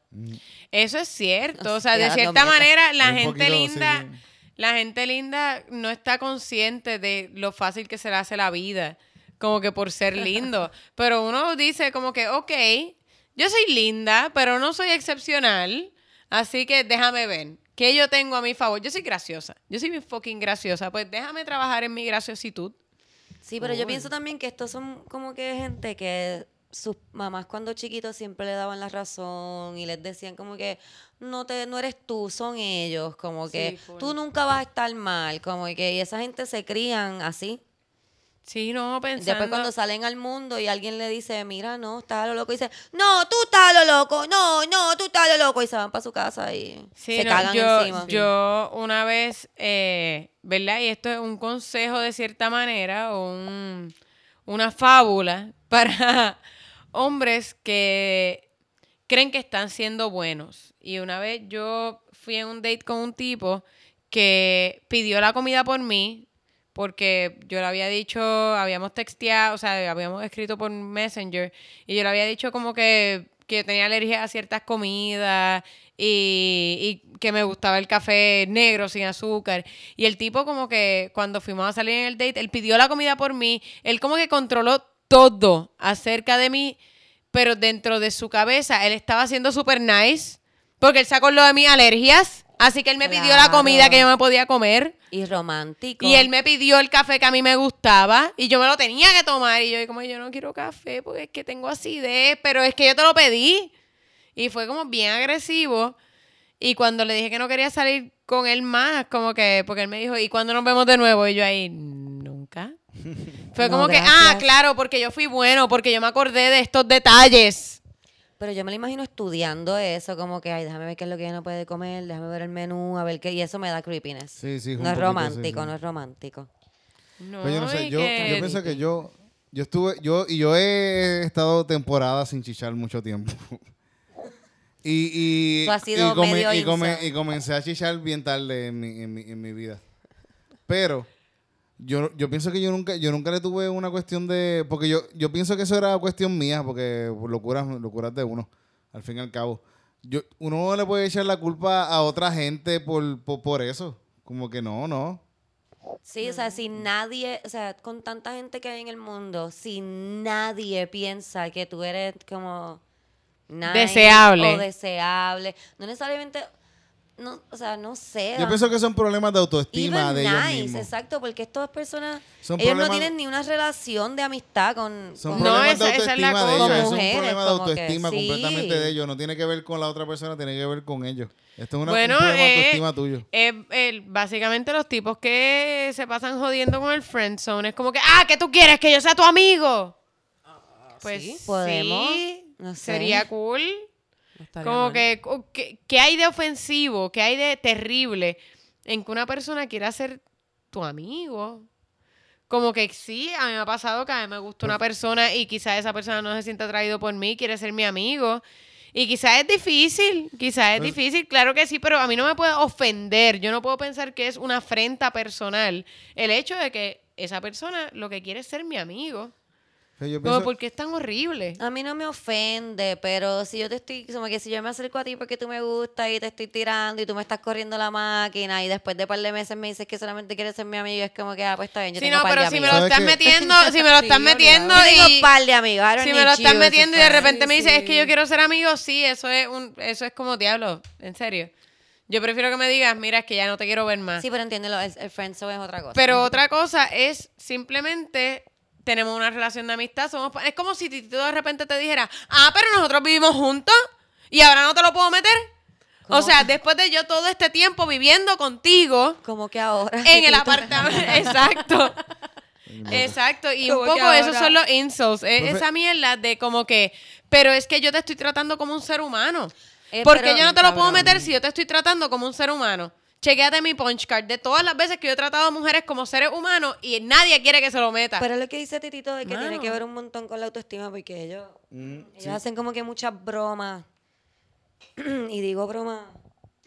Eso es cierto. O sea, de cierta manera, la gente poquito, linda, sí. la gente linda no está consciente de lo fácil que se le hace la vida. Como que por ser lindo. *laughs* Pero uno dice como que, ok, yo soy linda, pero no soy excepcional. Así que déjame ver. ¿Qué yo tengo a mi favor? Yo soy graciosa. Yo soy bien fucking graciosa. Pues déjame trabajar en mi graciositud. Sí, pero yo pienso también que estos son como que gente que sus mamás cuando chiquitos siempre le daban la razón y les decían como que no te no eres tú, son ellos, como que Sí, tú nunca vas a estar mal, como que y esa gente se crían así. Sí, no, pensando... Después cuando salen al mundo y alguien le dice, mira, no, estás a lo loco, y dice, no, tú estás a lo loco, no, no, tú estás a lo loco, y se van para su casa y Sí, se no, cagan yo, encima. yo una vez, eh, ¿verdad? Y esto es un consejo de cierta manera, o un- una fábula *laughs* para hombres que creen que están siendo buenos. Y una vez yo fui en un date con un tipo que pidió la comida por mí, porque yo le había dicho, habíamos texteado, o sea, habíamos escrito por Messenger, y yo le había dicho como que, que yo tenía alergia a ciertas comidas y, y que me gustaba el café negro sin azúcar. Y el tipo como que cuando fuimos a salir en el date, él pidió la comida por mí, él como que controló todo acerca de mí, pero dentro de su cabeza él estaba siendo súper nice, porque él sacó lo de mis alergias, así que él me pidió la comida que yo me podía comer. Y romántico. Y él me pidió el café que a mí me gustaba y yo me lo tenía que tomar y yo como yo no quiero café porque es que tengo acidez, pero es que yo te lo pedí. Y fue como bien agresivo. Y cuando le dije que no quería salir con él más, como que, porque él me dijo, ¿y cuándo nos vemos de nuevo? Y yo ahí, nunca. *laughs* Fue No, como que, ah, claro, porque yo fui bueno, porque yo me acordé de estos detalles. Pero yo me lo imagino estudiando eso, como que, ay, déjame ver qué es lo que ella no puede comer, déjame ver el menú, a ver qué, y eso me da creepiness. Sí, sí, no es poquito, romántico, sí, sí. no es romántico. No, Pues yo no sé, yo, yo pienso que yo, yo estuve, yo, y yo he estado temporada sin chichar mucho tiempo. *laughs* y, y, Tú has sido y, come- medio y, come- incel. y comencé a chichar bien tarde en mi, en mi, en mi vida. Pero yo, yo pienso que yo nunca, yo nunca le tuve una cuestión de. Porque yo, yo pienso que eso era cuestión mía, porque locuras, locuras de uno, al fin y al cabo. Yo, uno no le puede echar la culpa a otra gente por, por, por eso. Como que no, no. Sí, o sea, si nadie, o sea, con tanta gente que hay en el mundo, si nadie piensa que tú eres como nice Deseable. o deseable, no necesariamente, no, o sea, no sé. Yo pienso que son problemas de autoestima Even de ellos nice, mismos. exacto, porque estas personas, Son ellos no tienen ni una relación de amistad con, Son con- No, problemas de esa- esa es la autoestima de cosa. ellos. Es un Mujeres, problema de que autoestima sí. completamente de ellos. No tiene que ver con la otra persona, tiene que ver con ellos. Esto es una, Bueno, un problema de eh, autoestima tuyo. Eh, el- básicamente los tipos que se pasan jodiendo con el friend zone es como que, ah, ¿qué tú quieres? Que yo sea tu amigo. Pues ¿sí? sí, Podemos, no sé. sería cool. No Como mal. que, co- que, ¿qué hay de ofensivo? ¿Qué hay de terrible en que una persona quiera ser tu amigo? Como que sí, a mí me ha pasado que a mí me gusta una persona y quizás esa persona no se siente atraído por mí, quiere ser mi amigo. Y quizás es difícil, quizás es Pues- difícil, claro que sí, pero a mí no me puede ofender. Yo no puedo pensar que es una afrenta personal el hecho de que esa persona lo que quiere es ser mi amigo. O sea, yo Como, pienso- ¿por qué es tan horrible? A mí no me ofende, pero si yo te estoy, como que si yo me acerco a ti porque tú me gustas y te estoy tirando y tú me estás corriendo la máquina y después de par de meses me dices que solamente quieres ser mi amigo, es como que, ah, pues está bien, yo Sí, tengo no, par pero de si me lo ¿Sabes estás metiendo, si me lo *laughs* estás metiendo Yo tengo y... par de amigos, Si me lo estás you, metiendo y de repente me dices, sí. es que yo quiero ser amigo, sí, eso es un, eso es como diablo, en serio. Yo prefiero que me digas, mira, es que ya no te quiero ver más. Sí, pero entiéndelo, el, el friendzone es otra cosa. Pero otra cosa es simplemente tenemos una relación de amistad, somos es como si Tito de repente te dijera, ah, pero nosotros vivimos juntos y ahora no te lo puedo meter. O sea, después de yo todo este tiempo viviendo contigo como que ahora. en el apartamento, *laughs* exacto. Exacto, y un Como poco esos son los insults, es Profe- esa mierda de como que, pero es que yo te estoy tratando como un ser humano. Eh, Porque yo no te lo puedo meter si yo te estoy tratando como un ser humano. Chequéate mi punch card de todas las veces que yo he tratado a mujeres como seres humanos y nadie quiere que se lo meta. Pero es lo que dice Titito de que tiene que ver un montón con la autoestima porque ellos, Mm, ellos sí. hacen como que muchas bromas. *clears throat* y digo bromas.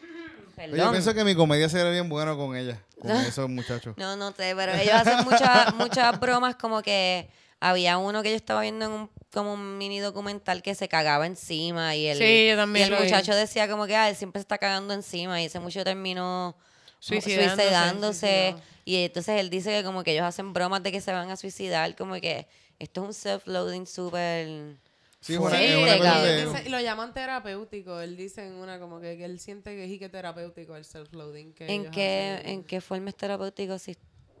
*clears throat* Oye, Perdón. Yo pienso que mi comedia sería bien buena con ella, con *laughs* esos muchachos. No, no sé, pero ellos hacen muchas *laughs* muchas bromas como que había uno que yo estaba viendo en un como un mini documental que se cagaba encima y el, Sí, yo también y el vi. muchacho decía como que ah, él siempre se está cagando encima y ese muchacho terminó Suicidándose. suicidándose. y entonces él dice que como que ellos hacen bromas de que se van a suicidar, como que esto es un self-loading súper... Sí, de- y lo llaman terapéutico. Él dice en una como que, que él siente que es que terapéutico el self-loading. que ¿En qué. ¿En qué forma es terapéutico si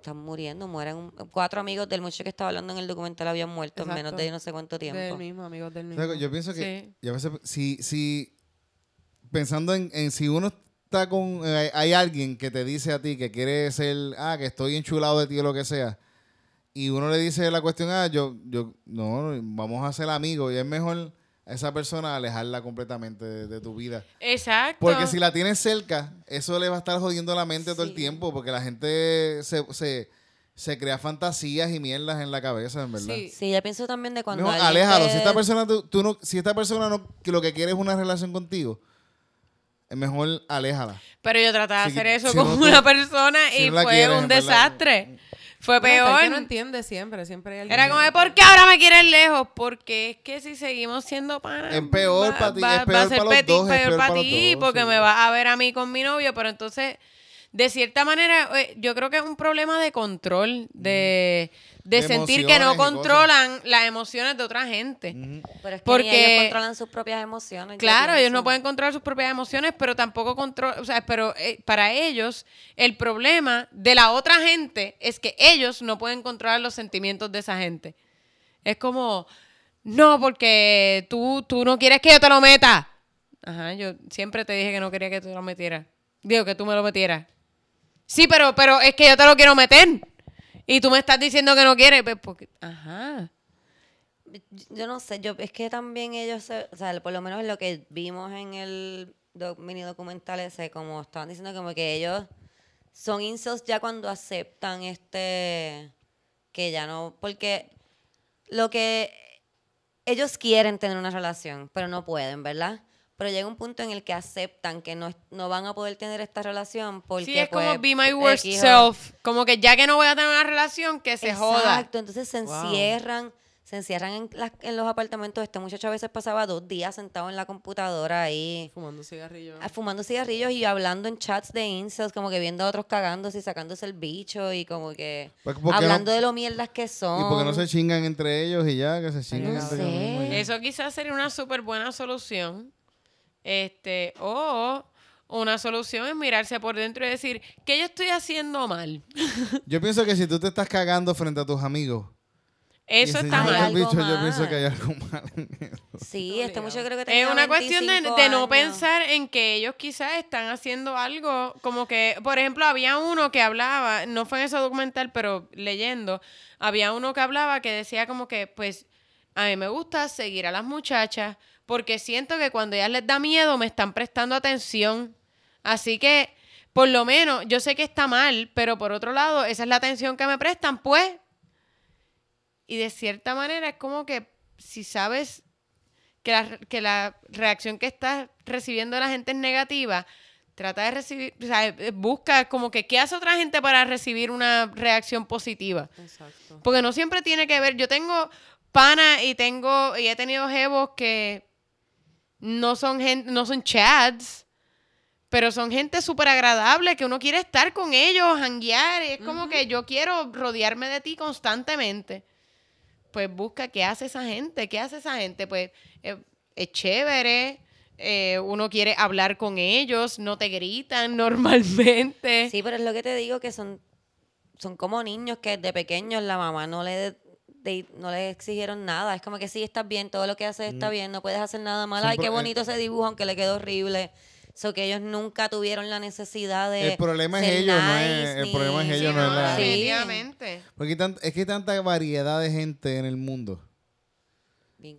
están muriendo? Mueren un- cuatro amigos del muchacho que estaba hablando en el documental habían muerto en menos de no sé cuánto tiempo. Del mismo, amigos del O mismo. sea, Yo pienso que, Sí. yo a veces, si, si, pensando en, en si uno está con, eh, hay alguien que te dice a ti que quiere ser, ah, que estoy enchulado de ti o lo que sea, y uno le dice la cuestión, ah, yo, yo, no, vamos a ser amigos, y es mejor a esa persona alejarla completamente de, de tu vida. Exacto. Porque si la tienes cerca, eso le va a estar jodiendo la mente todo el tiempo, porque la gente se, se, se crea fantasías y mierdas en la cabeza, en verdad. Sí. Sí, yo pienso también de cuando alguien aléjalo. te- Si esta persona, tú, tú no, si esta persona no, que lo que quiere es una relación contigo, es mejor aléjala. Pero yo trataba de Si- hacer eso si con no una persona si y no fue quieres, un verdad. Fue Bueno, peor. que no entiende siempre, siempre hay alguien Era como, de, ¿por qué ahora me quieres lejos? Porque es que si seguimos siendo panas... Es peor va- pa' ti, va- es va peor a ser pa' los peti- dos, es peor peor pa' pa' los ti, porque sí. me vas a ver a mí con mi novio, pero entonces, de cierta manera, eh, yo creo que es un problema de control, de, de, De sentir que no controlan las emociones de otra gente. Pero es que Porque- ni ellos controlan sus propias emociones. Claro, ellos no pueden controlar sus propias emociones, pero tampoco controlan, o sea, pero eh, para ellos el problema de la otra gente es que ellos no pueden controlar los sentimientos de esa gente. Es como, no, porque tú, tú no quieres que yo te lo meta. Ajá, yo siempre te dije que no quería que tú lo metieras. Digo, que tú me lo metieras. Sí, pero, pero es que yo te lo quiero meter. Y tú me estás diciendo que no quieres. Pues porque, ajá. Yo no sé, yo es que también ellos, o sea, por lo menos lo que vimos en el mini documental ese, como estaban diciendo como que ellos son incels ya cuando aceptan este, que ya no, porque lo que ellos quieren tener una relación, pero no pueden, ¿verdad? Pero llega un punto en el que aceptan que no, no van a poder tener esta relación porque sí, es como pues, be my worst self. Como que ya que no voy a tener una relación, que se joda. Exacto, entonces se Wow. encierran, se encierran en, las- en los apartamentos. Este muchacho a veces pasaba dos días sentado en la computadora ahí Fumando cigarrillos. ah, fumando cigarrillos y hablando en chats de incels, como que viendo a otros cagándose y sacándose el bicho y como que Pues, ¿por qué hablando no- de lo mierdas que son. Y porque no se chingan entre ellos y ya, que se chingan no entre sé. ellos mismos. Eso quizás sería una súper buena solución. Este, o una solución es mirarse por dentro y decir, ¿qué yo estoy haciendo mal? Yo pienso que si tú te estás cagando frente a tus amigos. Eso está mal. algo bicho, yo pienso que hay algo *laughs* mal en eso. Sí, este muchacho creo que Es tenía una cuestión de, 25 de no pensar en que ellos quizás están haciendo algo, como que, por ejemplo, había uno que hablaba, no fue en ese documental, pero leyendo, había uno que hablaba que decía como que, pues, a mí me gusta seguir a las muchachas porque siento que cuando ellas les da miedo me están prestando atención. Así que, por lo menos, yo sé que está mal, pero por otro lado, esa es la atención que me prestan, pues. Y de cierta manera es como que si sabes que la, que la reacción que estás recibiendo de la gente es negativa, trata de recibir, o sea, eh, busca como que qué hace otra gente para recibir una reacción positiva. Exacto. Porque no siempre tiene que ver. Yo tengo pana y tengo y he tenido jevos que no son gente, no son chads, pero son gente súper agradable que uno quiere estar con ellos, hanguear. es como que yo quiero rodearme de ti constantemente. Pues busca qué hace esa gente, qué hace esa gente. Pues eh, es chévere. eh, uno quiere hablar con ellos, no te gritan *laughs* normalmente. Sí, pero es lo que te digo que son, son como niños que desde pequeños la mamá no le de- no le exigieron nada. Es como que sí, estás bien, todo lo que haces está bien, no puedes hacer nada mal. Ay, qué eh, bonito ese dibujo, aunque le quedó horrible. So que ellos nunca tuvieron la necesidad de. El problema es ellos, no es- el ni- problema es Sí, ellos, no es la- Sí. definitivamente. Porque es que hay tanta variedad de gente en el mundo.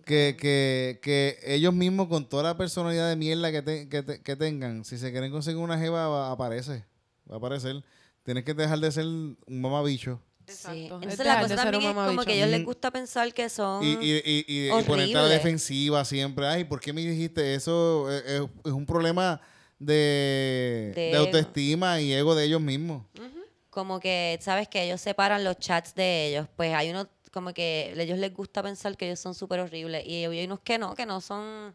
Que, que, que ellos mismos, con toda la personalidad de mierda que, te- que, te- que tengan, si se quieren conseguir una jeva, va- aparece. va a aparecer. Tienes que dejar de ser un mamabicho. Exacto. Es Entonces la cosa también es como que a ellos les Ujú. gusta pensar que son... y, y, y, y- y ponerte a la defensiva siempre. Ay, ¿por qué me dijiste eso? Es, es- es un problema de, De autoestima y ego de ellos mismos. como que, ¿sabes? Que ellos separan los chats de ellos. Pues hay unos, como que a ellos les gusta pensar que ellos son súper horribles. Y hay unos que no, que no son,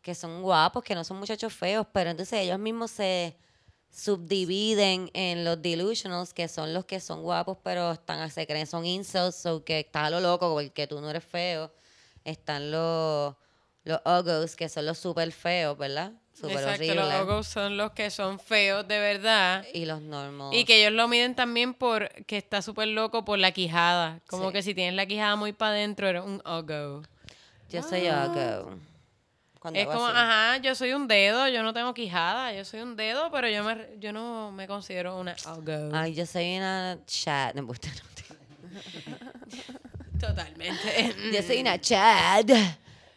que son guapos, que no son muchachos feos. Pero entonces ellos mismos se subdividen en los delusionals, que son los que son guapos, pero están, se creen, son incels, o que está a lo loco porque tú no eres feo. Están los, los uggos, que son los súper feos, ¿verdad? Súper Exacto, horribles. los ogos son los que son feos de verdad. Y los normals. Y que ellos lo miden también por que está súper loco por la quijada. Como Sí. que si tienes la quijada muy para adentro, eres un ogo. Yo soy uggo. Cuando Es como, así. ajá, yo soy un dedo, yo no tengo quijada, yo soy un dedo, pero yo me yo no me considero una ogo. Ay, yo soy una chat. No, *laughs* usted no. Totalmente. *laughs* Yo soy una chat.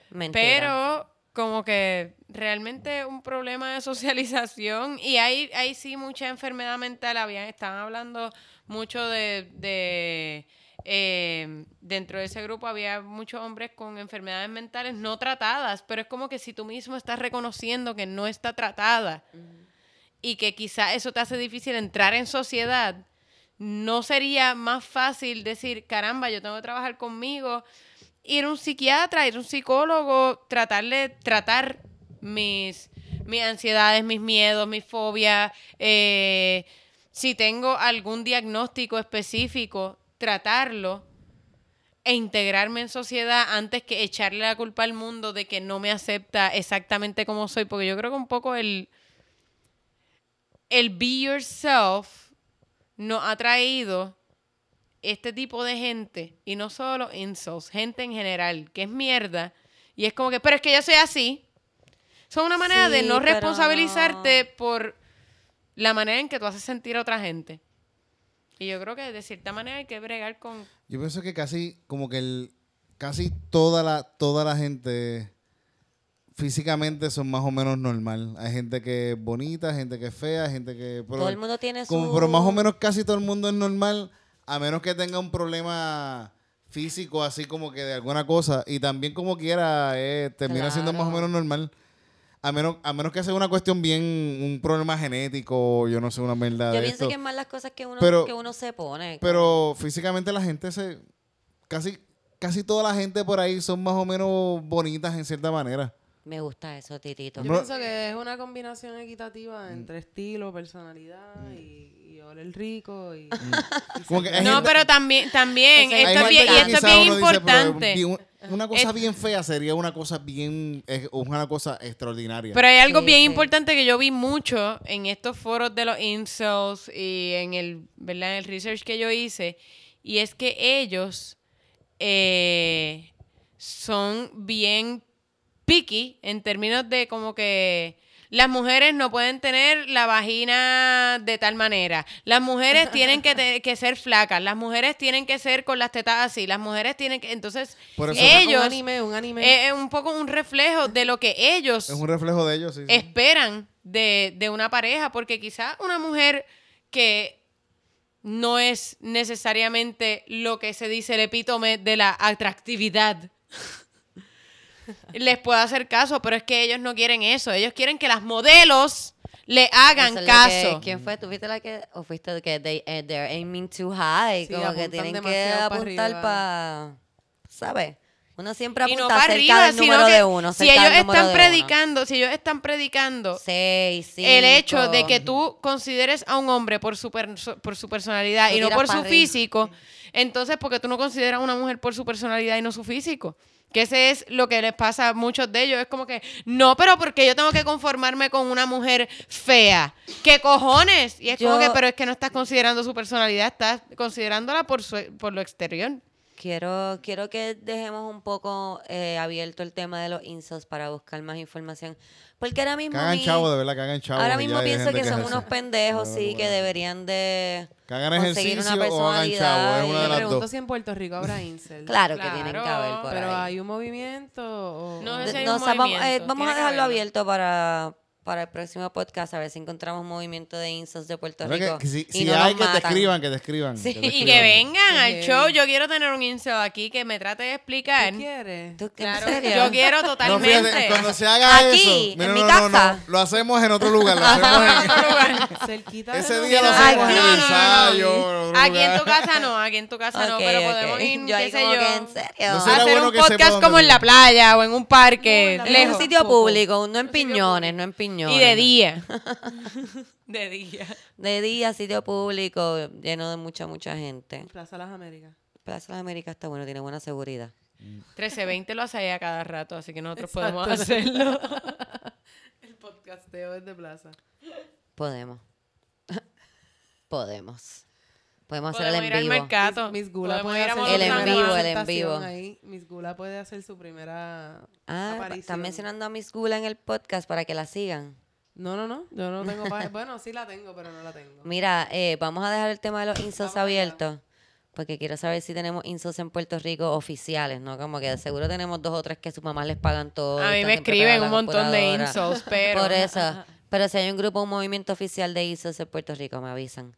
Mentira. Pero como que realmente un problema de socialización y hay, hay sí mucha enfermedad mental. Habían, estaban hablando mucho de, de eh, dentro de ese grupo había muchos hombres con enfermedades mentales no tratadas, pero es como que si tú mismo estás reconociendo que no está tratada y que quizá eso te hace difícil entrar en sociedad, no sería más fácil decir, caramba, yo tengo que trabajar conmigo, ir a un psiquiatra, ir a un psicólogo, tratarle, tratar mis, mis ansiedades, mis miedos, mis fobias, eh, si tengo algún diagnóstico específico, tratarlo e integrarme en sociedad antes que echarle la culpa al mundo de que no me acepta exactamente como soy, porque yo creo que un poco el, el be yourself nos ha traído este tipo de gente, y no solo insults, gente en general, que es mierda, y es como que, pero es que yo soy así. Son una manera de no responsabilizarte por la manera en que tú haces sentir a otra gente. Y yo creo que de cierta manera hay que bregar con... Yo pienso que casi, como que el, casi toda la, toda la gente físicamente son más o menos normal. Hay gente que es bonita, gente que es fea, gente que... pero- Todo el mundo tiene su... como, pero más o menos casi todo el mundo es normal, a menos que tenga un problema físico, así como que de alguna cosa, y también como quiera, eh, termina siendo más o menos normal. A menos, a menos que sea una cuestión bien, un problema genético, yo no sé, una verdad Yo de pienso esto. que es más las cosas que uno, Pero- que uno se pone. Pero físicamente la gente se. Casi, casi toda la gente por ahí son más o menos bonitas en cierta manera. Me gusta eso, Titito. Yo No- pienso que es una combinación equitativa entre estilo, personalidad y, y oler rico y, y *laughs* Como que hay No, gente- pero también, también, esto es bien, y esto es bien uno dice, pero importante. una cosa Es- bien fea sería una cosa bien. Es una cosa extraordinaria. Pero hay algo Sí, bien sí. importante que yo vi mucho en estos foros de los incels y en el, ¿verdad? en el research que yo hice, y es que ellos eh, son bien picky en términos de como que las mujeres no pueden tener la vagina de tal manera. Las mujeres tienen que, ser flacas. Las mujeres tienen que ser con las tetas así. Las mujeres tienen que... Entonces, Por eso- ellos... un anime, un anime. eh, Es un poco un reflejo de lo que ellos es un reflejo de ellos, sí. sí. esperan de, de una pareja, porque quizá una mujer que no es necesariamente lo que se dice el epítome de la atractividad. Les puedo hacer caso, pero es que ellos no quieren eso. Ellos quieren que las modelos le hagan es caso. que- ¿Quién fue? ¿Tú fuiste la que.? ¿O fuiste que they, eh, they're aiming too high? Sí, como que tienen que pa' apuntar para. ¿Sabes? Uno siempre y apunta no para cerca arriba, del número de uno. si ellos están de uno. predicando, si ellos están predicando Seis, el hecho de que tú consideres a un hombre por su, per- por su personalidad y no por pa' su arriba. físico, entonces, porque tú no consideras a una mujer por su personalidad y no su físico? Que ese es lo que les pasa a muchos de ellos. Es como que, no, pero porque yo tengo que conformarme con una mujer fea. ¿Qué cojones? Y es como que, pero es que no estás considerando su personalidad, estás considerándola por, su, por lo exterior. Quiero, quiero que dejemos un poco eh, abierto el tema de los incels para buscar más información. Porque ahora mismo. Que hagan mi- chavo, de verdad, que hagan chavo. ahora mismo pienso que son unos pendejos, No, sí, bueno. que deberían de. Que hagan conseguir ejercicio una o hagan chavo, es personalidad una de las pregunto dos. si en Puerto Rico habrá incel. Claro, que Claro, tienen que haber por Pero ahí. hay un movimiento o... No, o- ese hay No, un o sea, vamos, eh, a que dejarlo abierto para, para el próximo podcast a ver si encontramos movimiento de insos de Puerto Creo Rico. que si y si no hay que te matan. escriban, que te escriban. Sí. que te Y que vengan al Sí. show. Yo quiero tener un incel aquí que me trate de explicar. ¿Tú quieres? ¿Tú, Claro, ¿En serio? yo quiero *laughs* No, totalmente. fíjate, cuando se haga Aquí, eso, mira, en mi no, no, no, casa. lo hacemos en otro lugar. Lo *laughs* hacemos en- Cerquita de ese día lo hacemos vivo. en el no, no, ensayo. otro Aquí en tu casa no, aquí en tu casa no, pero podemos ir, Yo qué sé yo, que en serio. No sé. Será hacer un podcast como en la playa o en un parque, en un sitio público, no en piñones, no en piñones. Y de día. *laughs* de día. De día, sitio público, lleno de mucha, mucha gente. Plaza Las Américas. Plaza de las Américas está bueno, tiene buena seguridad. 1320 lo hace ahí a cada rato, así que nosotros Exacto. podemos hacerlo. *laughs* El podcasteo es de Plaza. Podemos. *laughs* Podemos. Podemos hacer Podemos el ir en al vivo. mercado. Miss Gula Podemos puede hacer El en vivo, el en vivo. Ahí. Miss Gula puede hacer su primera Ah, aparición. están mencionando a Miss Gula en el podcast para que la sigan. No, no, no. Yo no tengo página. *laughs* Bueno, sí la tengo, pero no la tengo. Mira, eh, vamos a dejar el tema de los insos abiertos. Porque quiero saber si tenemos insos en Puerto Rico oficiales, ¿no? Como que de seguro tenemos dos o tres que sus mamás les pagan todo. A mí me escriben un montón de insults, pero... Por eso. *laughs* Pero si hay un grupo, un movimiento oficial de ISOs en Puerto Rico, me avisan.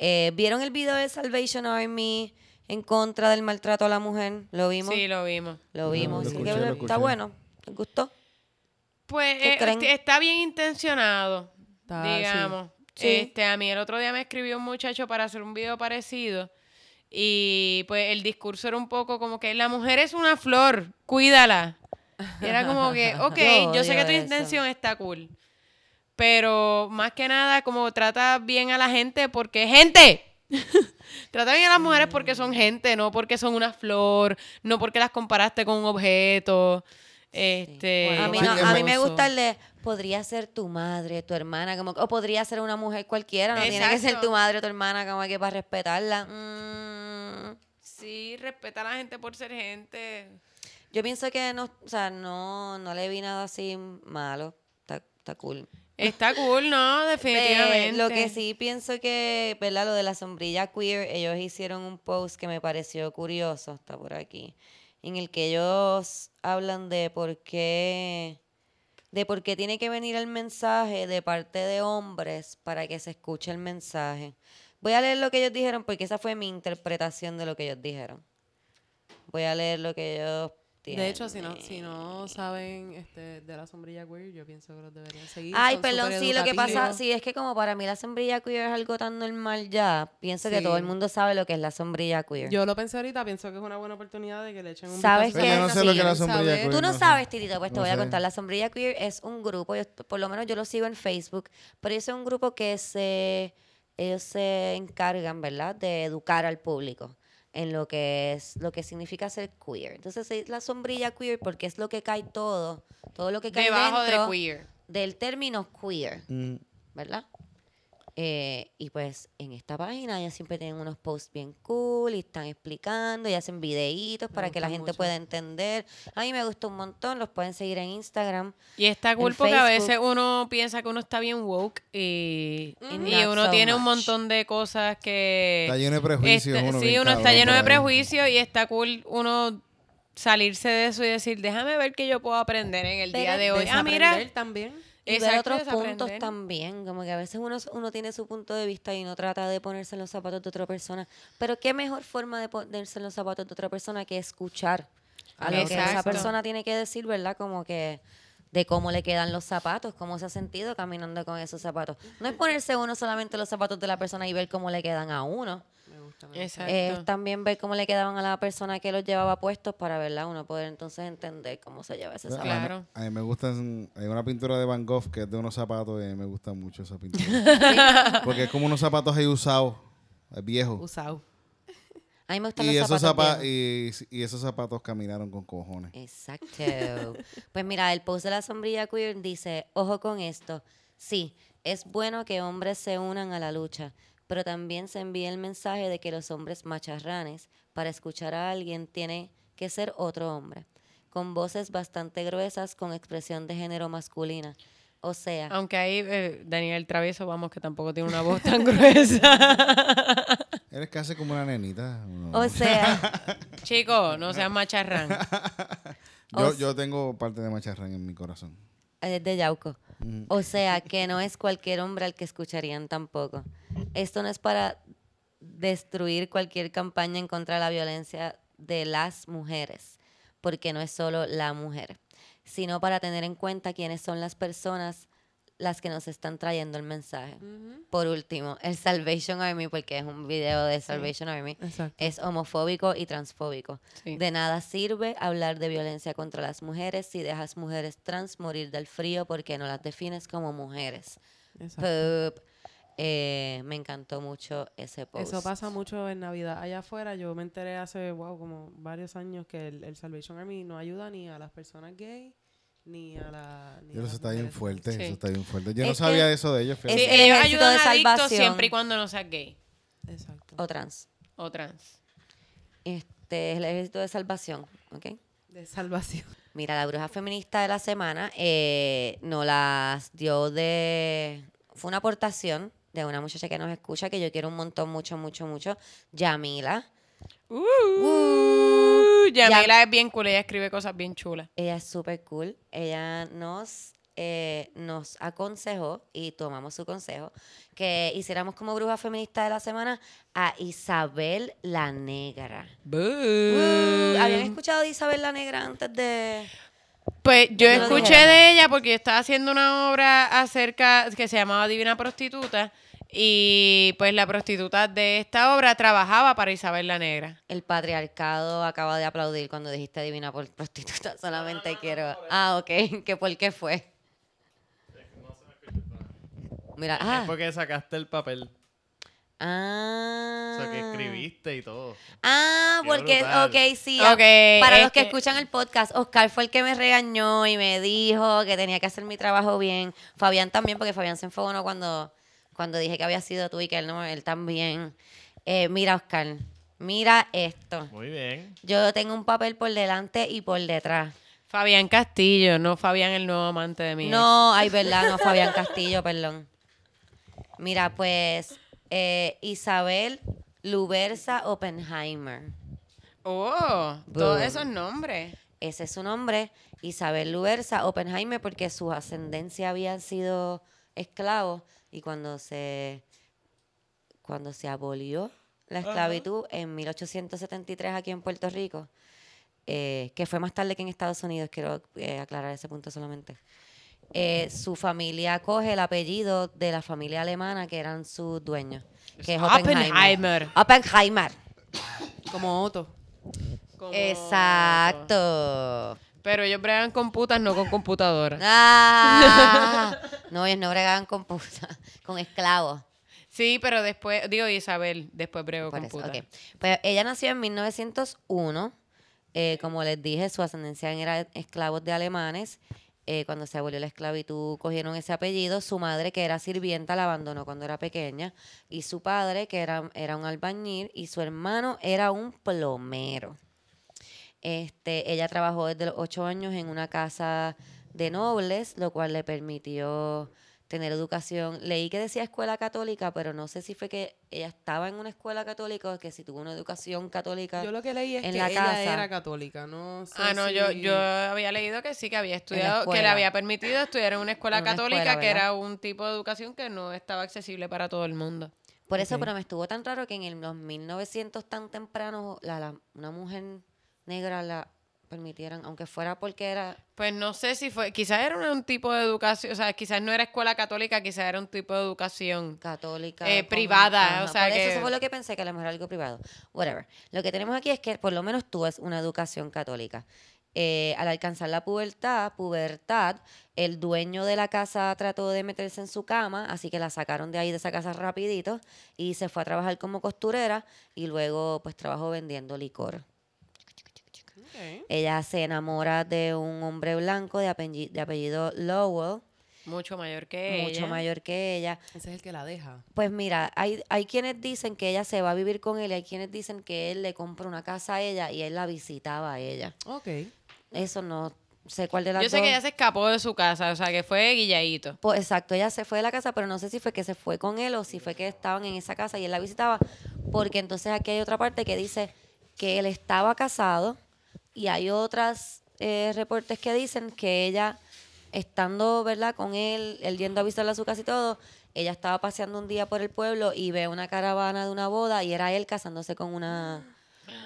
Eh, ¿Vieron el video de Salvation Army en contra del maltrato a la mujer? ¿Lo vimos? Sí, lo vimos. Lo vimos. lo Así escuché, que lo está bueno. ¿Les gustó? Pues ¿Qué eh, este, está bien intencionado, Está- sí. digamos. Sí. Este, a mí el otro día me escribió un muchacho para hacer un video parecido y pues el discurso era un poco como que la mujer es una flor, cuídala. Y era como que, *laughs* ok, Yo yo sé que tu eso. intención está cool. Pero más que nada, como trata bien a la gente porque ¡gente! *laughs* trata bien a las mujeres porque son gente, no porque son una flor, no porque las comparaste con un objeto. Este, Bueno, A mí, no- a mí me gusta el de podría ser tu madre, tu hermana, como que- o podría ser una mujer cualquiera, no tiene que ser tu madre o tu hermana, como que para respetarla. Mm, Sí, respeta a la gente por ser gente. yo pienso que no, o sea, no, no le vi nada así malo. Está, está cool. Está cool, ¿no? Definitivamente. Eh, lo que sí pienso que, ¿verdad? Lo de la sombrilla queer, ellos hicieron un post que me pareció curioso, está por aquí, en el que ellos hablan de por qué, de por qué tiene que venir el mensaje de parte de hombres para que se escuche el mensaje. Voy a leer lo que ellos dijeron porque esa fue mi interpretación de lo que ellos dijeron. Voy a leer lo que ellos De hecho, si no, si no saben este, de la sombrilla queer, yo pienso que los deberían seguir. Ay, son perdón, sí, lo que pasa, sí, es que como para mí la sombrilla queer es algo tan normal ya, pienso que todo el mundo sabe lo que es la sombrilla queer. Yo lo pensé ahorita, pienso que es una buena oportunidad de que le echen un ¿Sabes qué? Yo no sé lo que es la sombrilla queer. Tú no sabes, Tirita, pues te voy a contar. La sombrilla queer es un grupo, yo- por lo menos yo lo sigo en Facebook, pero son un grupo que se, ellos se encargan, ¿verdad?, de educar al público en lo que es lo que significa ser queer. Entonces es la sombrilla queer porque es lo que cae todo, todo lo que cae Debajo dentro de queer. del término queer. Mm. ¿verdad? Eh, y pues en esta página ellos siempre tienen unos posts bien cool y están explicando y hacen videitos Me para que la gente mucho. pueda entender. A mí me gusta un montón, los pueden seguir en Instagram. Y está cool porque a veces uno piensa que uno está bien woke y, Mm. y uno so tiene un montón de cosas que... Está lleno de prejuicios. Este, uno sí, uno está lleno de prejuicios y está cool uno salirse de eso y decir, déjame ver qué yo puedo aprender en el día de hoy. Ah, mira, también. Y ver otros puntos también, como que a veces uno, uno tiene su punto de vista y no trata de ponerse en los zapatos de otra persona. Pero qué mejor forma de ponerse en los zapatos de otra persona que escuchar a lo que esa persona tiene que decir, ¿verdad? Como que de cómo le quedan los zapatos, cómo se ha sentido caminando con esos zapatos. No es ponerse uno solamente los zapatos de la persona y ver cómo le quedan a uno. También ver cómo le quedaban a la persona que los llevaba puestos para, ¿verdad? Uno poder entonces entender cómo se lleva ese zapato. Claro. A mí me gustan. Hay una pintura de Van Gogh que es de unos zapatos y a mí me gusta mucho esa pintura. *laughs* Porque es como unos zapatos ahí usados, eh, viejos. Usado. A mí me gustan Y los esos, zapatos y, y esos zapatos caminaron con cojones. Exacto. pues mira, el post de la sombrilla queer dice, ojo con esto, sí, es bueno que hombres se unan a la lucha, pero también se envía el mensaje de que los hombres macharranes, para escuchar a alguien, tiene que ser otro hombre, con voces bastante gruesas, con expresión de género masculina. O sea, Aunque ahí eh, Daniel Travieso, vamos, que tampoco tiene una voz tan *laughs* gruesa. *laughs* Eres casi como una nenita. ¿no? o sea, *laughs* Chico, no seas macharrán. yo, yo tengo parte de macharrán en mi corazón. Es de Yauco. O sea, que no es cualquier hombre al que escucharían tampoco. Esto no es para destruir cualquier campaña en contra de la violencia de las mujeres, porque no es solo la mujer, sino para tener en cuenta quiénes son las personas las que nos están trayendo el mensaje. Por último, el Salvation Army, porque es un video de Salvation Army, Exacto. es homofóbico y transfóbico. Sí. De nada sirve hablar de violencia contra las mujeres si dejas mujeres trans morir del frío porque no las defines como mujeres. Eh, me encantó mucho ese post. Eso pasa mucho en Navidad. Allá afuera, yo me enteré hace, wow, como varios años que el, el Salvation Army no ayuda ni a las personas gay, ni a la... Ni a eso está bien fuerte, Sí. eso está bien fuerte. Yo no Es sabía eso de ellos. es fíjate. Sí, el ellos ejército ayudan de a adictos salvación. siempre y cuando no seas gay. Exacto. O trans. o trans. Este es el ejército de salvación, ¿ok? De salvación. *laughs* Mira, la bruja feminista de la semana eh, nos las dio de... Fue una aportación de una muchacha que nos escucha, que yo quiero un montón, mucho, mucho, mucho. Yamila. Uh, Yamila es bien cool, ella escribe cosas bien chulas. Ella es súper cool. Ella nos, eh, nos aconsejó, y tomamos su consejo, que hiciéramos como bruja feminista de la semana a Isabel la Negra. Uh, ¿Habían escuchado de Isabel la Negra antes de...? Pues yo escuché de ella porque yo estaba haciendo una obra acerca que se llamaba Divina Prostituta y pues la prostituta de esta obra trabajaba para Isabel la Negra. El patriarcado acaba de aplaudir cuando dijiste divina por prostituta. *laughs* Solamente quiero... Ah, ok. *laughs* ¿Que ¿Por qué fue? Mira, Es ah, porque sacaste el papel. ah. O sea, que escribiste y todo. Ah, Qué porque, brutal. ok, sí. Ok, ah, para es los que, que- escuchan el podcast, Oscar fue el que me regañó y me dijo que tenía que hacer mi trabajo bien. Fabián también, porque Fabián se enfogonó cuando, cuando dije que había sido tú y que él no, él también. Eh, mira, Oscar, mira esto. Muy bien. Yo tengo un papel por delante y por detrás. Fabián Castillo, no Fabián el nuevo amante de mi No, ay, verdad, no, Fabián Castillo, perdón. Mira, pues, eh, Isabel Lubersa Oppenheimer. Oh, todos esos nombres. Ese es su nombre, Isabel Lubersa Oppenheimer, porque su ascendencia habían sido esclavos y cuando se, cuando se abolió la esclavitud en 1873 aquí en Puerto Rico, eh, que fue más tarde que en Estados Unidos, quiero eh, aclarar ese punto solamente. eh, su familia coge el apellido de la familia alemana que eran sus dueños, que es Oppenheimer. Oppenheimer. Oppenheimer. Como Otto. Como- Exacto. Pero ellos bregan con putas, no con computadoras. *laughs* Ah, no, ellos no bregaban con puta, con esclavos. Sí, pero después, digo Isabel, después brego Por con eso, putas. Pues ella nació en 1901. eh, como les dije, su ascendencia era esclavos de alemanes. Eh, cuando se abolió la esclavitud, cogieron ese apellido. Su madre, que era sirvienta, la abandonó cuando era pequeña. Y su padre, que era, era un albañil. Y su hermano era un plomero. Este, ella trabajó desde los ocho años en una casa de nobles, lo cual le permitió tener educación. Leí que decía escuela católica, pero no sé si fue que ella estaba en una escuela católica o que si tuvo una educación católica. Yo lo que leí es en que la ella casa. era católica, no sé Ah, no, yo, si- yo había leído que sí, que había estudiado, que le había permitido estudiar en una *laughs* escuela En una católica, escuela, que era un tipo de educación que no estaba accesible para todo el mundo. Por eso, pero me estuvo tan raro que en el- los 1900 tan temprano la, la- una mujer negra la permitieran, aunque fuera porque era Pues no sé si fue, quizás era un tipo de educación, o sea, quizás no era escuela católica, quizás era un tipo de educación. católica. Eh, privada, o sea por eso, que- eso fue lo que pensé, que a lo mejor algo privado. Whatever. Lo que tenemos aquí es que por lo menos tú es una educación católica. Eh, al alcanzar la pubertad, pubertad, el dueño de la casa trató de meterse en su cama, así que la sacaron de ahí de esa casa rapidito y se fue a trabajar como costurera y luego pues trabajó vendiendo licor. Ella se enamora de un hombre blanco de apellido, de apellido Lowell, Mucho mayor que mucho ella. mayor que ella. Ese es el que la deja. Pues mira, hay, hay quienes dicen que ella se va a vivir con él y hay quienes dicen que él le compra una casa a ella y él la visitaba a ella. Ok. Eso no sé cuál de las Yo sé dos. que ella se escapó de su casa, o sea, que fue guilladito. Pues, exacto, ella se fue de la casa, pero no sé si fue que se fue con él o si fue que estaban en esa casa y él la visitaba, porque entonces aquí hay otra parte que dice que él estaba casado y hay otras eh, reportes que dicen que ella estando, ¿verdad? Con él, él yendo a visitarla a su casa y todo, ella estaba paseando un día por el pueblo y ve una caravana de una boda y era él casándose con una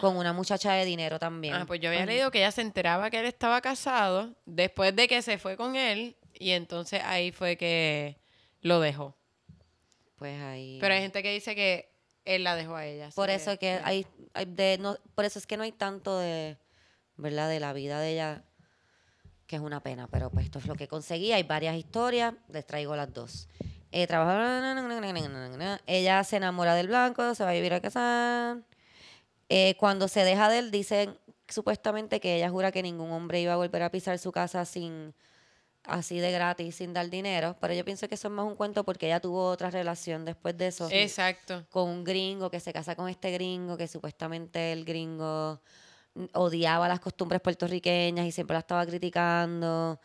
con una muchacha de dinero también. Ah, pues yo había leído que ella se enteraba que él estaba casado después de que se fue con él y entonces ahí fue que lo dejó. Pues ahí. Pero hay gente que dice que él la dejó a ella. por eso que hay, hay de, no, por eso es que no hay tanto de, ¿verdad? De la vida de ella, que es una pena. Pero pues esto es lo que conseguí. Hay varias historias, les traigo las dos. Eh, trabaja, ella se enamora del blanco, se va a vivir a casa. Eh, cuando se deja de él, dicen supuestamente que ella jura que ningún hombre iba a volver a pisar su casa sin así de gratis, sin dar dinero. Pero yo pienso que eso es más un cuento porque ella tuvo otra relación después de eso Exacto. con un gringo que se casa con este gringo que supuestamente el gringo odiaba las costumbres puertorriqueñas y siempre la estaba criticando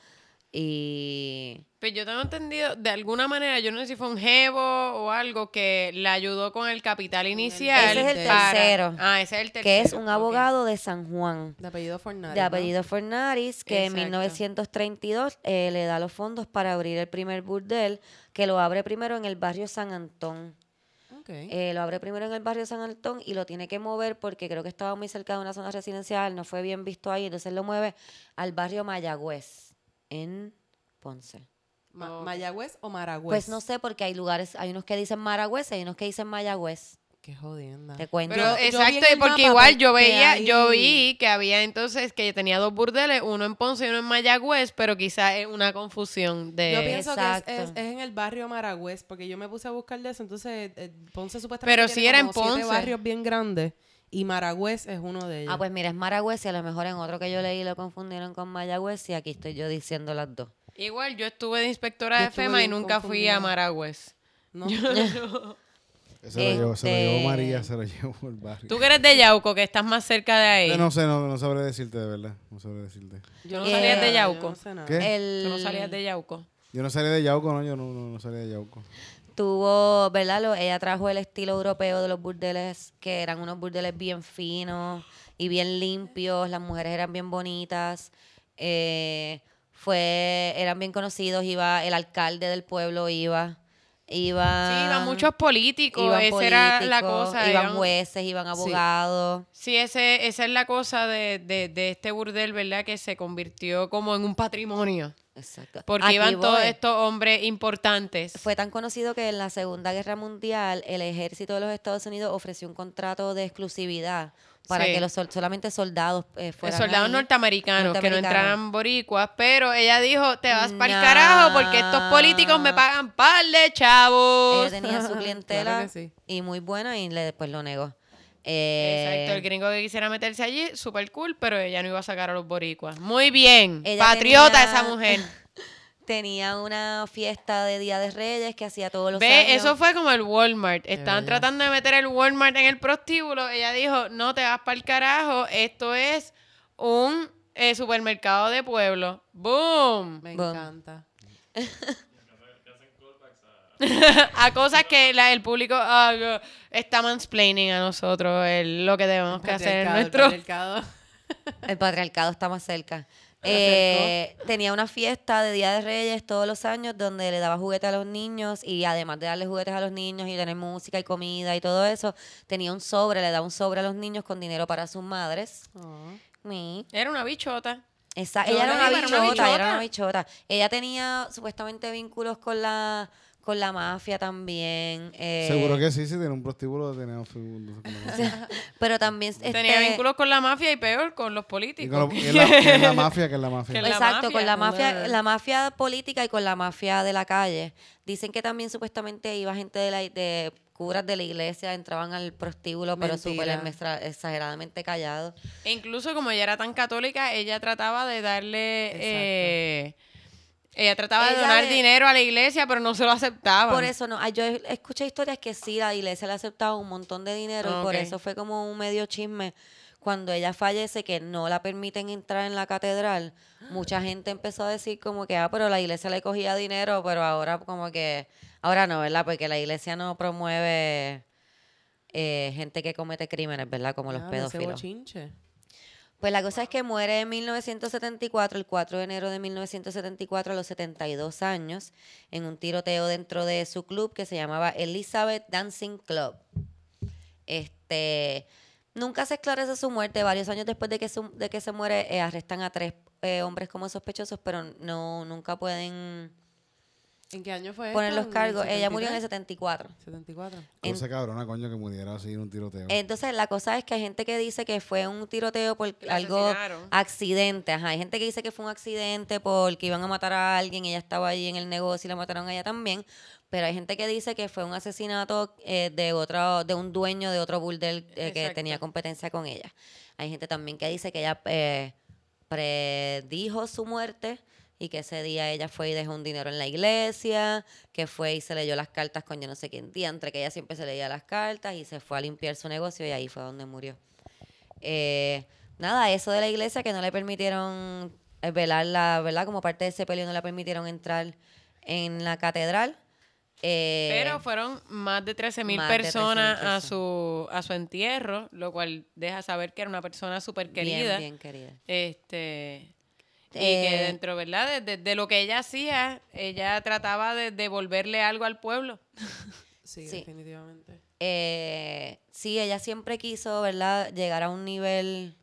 y Pues yo tengo entendido, de alguna manera, yo no sé si fue un jevo o algo que le ayudó con el capital inicial. Ese es el para- tercero, Ah, ese es el tercero. que es un abogado de San Juan De apellido Fornari. de apellido Fornaris, que en Exacto. 1932 eh, le da los fondos para abrir el primer burdel, que lo abre primero en el barrio San Antón. Eh, lo abre primero en el barrio San Antón y lo tiene que mover porque creo que estaba muy cerca de una zona residencial, no fue bien visto ahí, entonces lo mueve al barrio Mayagüez, en Ponce. Ma- ¿Mayagüez o Maragüez? Pues no sé porque hay lugares, hay unos que dicen Maragüez y hay unos que dicen Mayagüez. Qué jodienda. Te cuento. Pero Yo- exacto, porque igual yo que veía, hay- yo vi que había entonces que tenía dos burdeles, uno en Ponce y uno en Mayagüez, pero quizás es una confusión de... Yo pienso que es, Exacto. es- es en el barrio Maragüez, porque yo me puse a buscar de eso, entonces eh, Ponce supuestamente Pero tiene sí era en Ponce. barrios bien grandes y Maragüez es uno de ellos. Ah, pues mira, es Maragüez y a lo mejor en otro que yo leí lo confundieron con Mayagüez y aquí estoy yo diciendo las dos. Igual yo estuve de inspectora Yo de FEMA y nunca fui a. Maragüez. ¿no? *laughs* *laughs* Se lo, llevó, se lo llevó Este- María, se lo *laughs* llevó el barrio. Tú que eres de Yauco, que estás más cerca de ahí. Eh, no sé, no, no sabré decirte de verdad. No sabré decirte. Yo Eh, sabía de Yauco. yo no sé nada. ¿Qué? El, Tú no salías de Yauco. Yo no salí de Yauco, no, yo no, no, no salí de Yauco. Tuvo, ¿verdad? Lo- ella trajo el estilo europeo de los burdeles, que eran unos burdeles bien finos y bien limpios, las mujeres eran bien bonitas, eh, fue, eran bien conocidos, iba, el alcalde del pueblo iba, iba... Sí, iban muchos políticos, iban esa era la cosa. Iban jueces, iban abogados. Sí, ese, esa es la cosa de, de, de este burdel, ¿verdad? Que se convirtió como en un patrimonio. Exacto. Porque Aquí iban todos estos hombres importantes. Fue tan conocido que en la Segunda Guerra Mundial el ejército de los Estados Unidos ofreció un contrato de exclusividad para Sí. que los sol- solamente soldados eh, fueran soldados norteamericanos, que no entraran boricuas, pero ella dijo, te vas para el carajo porque estos políticos me pagan par de chavos. Ella tenía su clientela *laughs* Claro que sí. y muy buena y le, después lo negó. Eh, Exacto, el gringo que quisiera meterse allí, súper cool, pero ella no iba a sacar a los boricuas. Muy bien, patriota tenía- esa mujer. *laughs* Tenía una fiesta de Día de Reyes que hacía todos los Ve, años. eso fue como el Walmart. Estaban tratando de meter el Walmart en el prostíbulo. Ella dijo, no te vas para el carajo, esto es un eh, supermercado de pueblo. ¡Boom! Me Boom. encanta. *laughs* a cosas que la- el público ah, está mansplaining a nosotros el- lo que debemos que hacer en Patriarcado, el nuestro... patriarcado. El patriarcado está más cerca. Eh, tenía una fiesta de Día de Reyes todos los años donde le daba juguetes a los niños y además de darle juguetes a los niños y tener música y comida y todo eso, tenía un sobre, le daba un sobre a los niños con dinero para sus madres. Oh. Mi. Era una bichota. Esa- ella era una era bichota. Ella tenía supuestamente vínculos con la con la mafia también. eh, Seguro que sí, si tiene un prostíbulo, tenía *laughs* un Pero también Tenía este, vínculos con la mafia y peor, con los Y políticos. con lo- y es la, *laughs* que es la mafia, que es la mafia. Que la Exacto, mafia. con la mafia, la mafia política y con la mafia de la calle. Dicen que también supuestamente iba gente de, la, de curas de la iglesia, entraban al prostíbulo, pero súper exageradamente callados. E incluso como ella era tan católica, ella trataba de darle... eh, ella trataba de donar le- dinero a la iglesia, pero no se lo aceptaban. Por eso no, ah, yo escuché historias que sí, la iglesia le ha aceptado un montón de dinero y por eso fue como un medio chisme. Cuando ella fallece, que no la permiten entrar en la catedral, mucha gente empezó a decir como que, ah, pero la iglesia le cogía dinero, pero ahora como que, ahora no, ¿verdad? Porque la iglesia no promueve eh, gente que comete crímenes, ¿verdad? Como los ese pedófilos. Pues la cosa es que muere en 1974, el 4 de enero de 1974, a los 72 años, en un tiroteo dentro de su club que se llamaba Elizabeth Dancing Club. Este, nunca se esclarece su muerte. Varios años después de que, su- de que se muere, eh, arrestan a tres eh, hombres como sospechosos, pero no nunca pueden ¿En qué año fue poner esto? los ¿En cargos. Ella murió en el 73? 74. 74. En- Cosa cabrona, coño, que muriera así en un tiroteo. Entonces, la cosa es que hay gente que dice que fue un tiroteo por La algo asesinaron. accidente. Ajá. Hay gente que dice que fue un accidente porque iban a matar a alguien, ella estaba allí en el negocio y la mataron a ella también. Pero hay gente que dice que fue un asesinato eh, de otro, de un dueño de otro burdel eh, que tenía competencia con ella. Hay gente también que dice que ella eh, predijo su muerte y que ese día ella fue y dejó un dinero en la iglesia, que fue y se leyó las cartas con yo no sé quién día, entre que ella siempre se leía las cartas y se fue a limpiar su negocio y ahí fue donde murió. Eh, nada, eso de la iglesia que no le permitieron eh, velarla, ¿verdad? Como parte de ese peleo no le permitieron entrar en la catedral. Eh, Pero fueron más de 13 mil más de 13.000 personas a su, a su entierro, lo cual deja saber que era una persona súper querida. Bien, bien querida. Este. Y Eh, que dentro, ¿verdad? De, de- de lo que ella hacía, ella trataba de devolverle algo al pueblo. *laughs* Sí, Sí. definitivamente. Eh, sí, ella siempre quiso, ¿verdad? Llegar a un nivel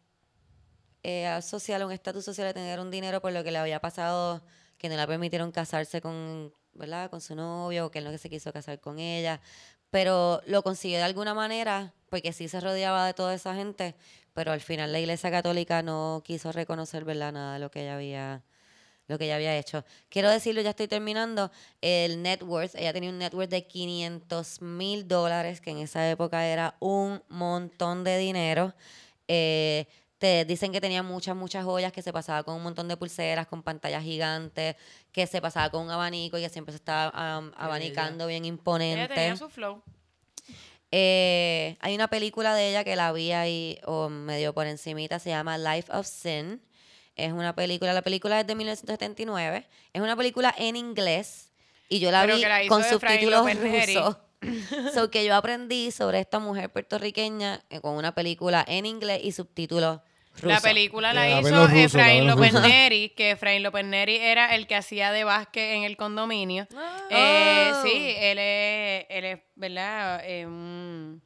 eh, social, a un estatus social, de tener un dinero por lo que le había pasado, que no le permitieron casarse con, ¿verdad? Con su novio, o que él no se quiso casar con ella. Pero lo consiguió de alguna manera, porque sí se rodeaba de toda esa gente, pero al final la Iglesia Católica no quiso reconocer, ¿verdad? Nada de lo que ella había lo que ella había hecho. Quiero decirlo, ya estoy terminando, el net worth, ella tenía un net worth de 500 mil dólares, que en esa época era un montón de dinero. Eh, te dicen que tenía muchas, muchas joyas, que se pasaba con un montón de pulseras, con pantallas gigantes, que se pasaba con un abanico y que siempre se estaba am, abanicando bien imponente. Ella tenía su flow. Eh, hay una película de ella que la vi ahí o medio por encimita, se llama Life of Sin. Es una película, la película es de 1979. Es una película en inglés y yo la Pero vi la con subtítulos rusos. *laughs* so que yo aprendí sobre esta mujer puertorriqueña eh, con una película en inglés y subtítulos La película la Eh, hizo a Efraín López. Neri, que Efraín López Neri era el que hacía de básquet en el condominio. Eh, Oh. sí, él es, él es ¿verdad? Eh, un-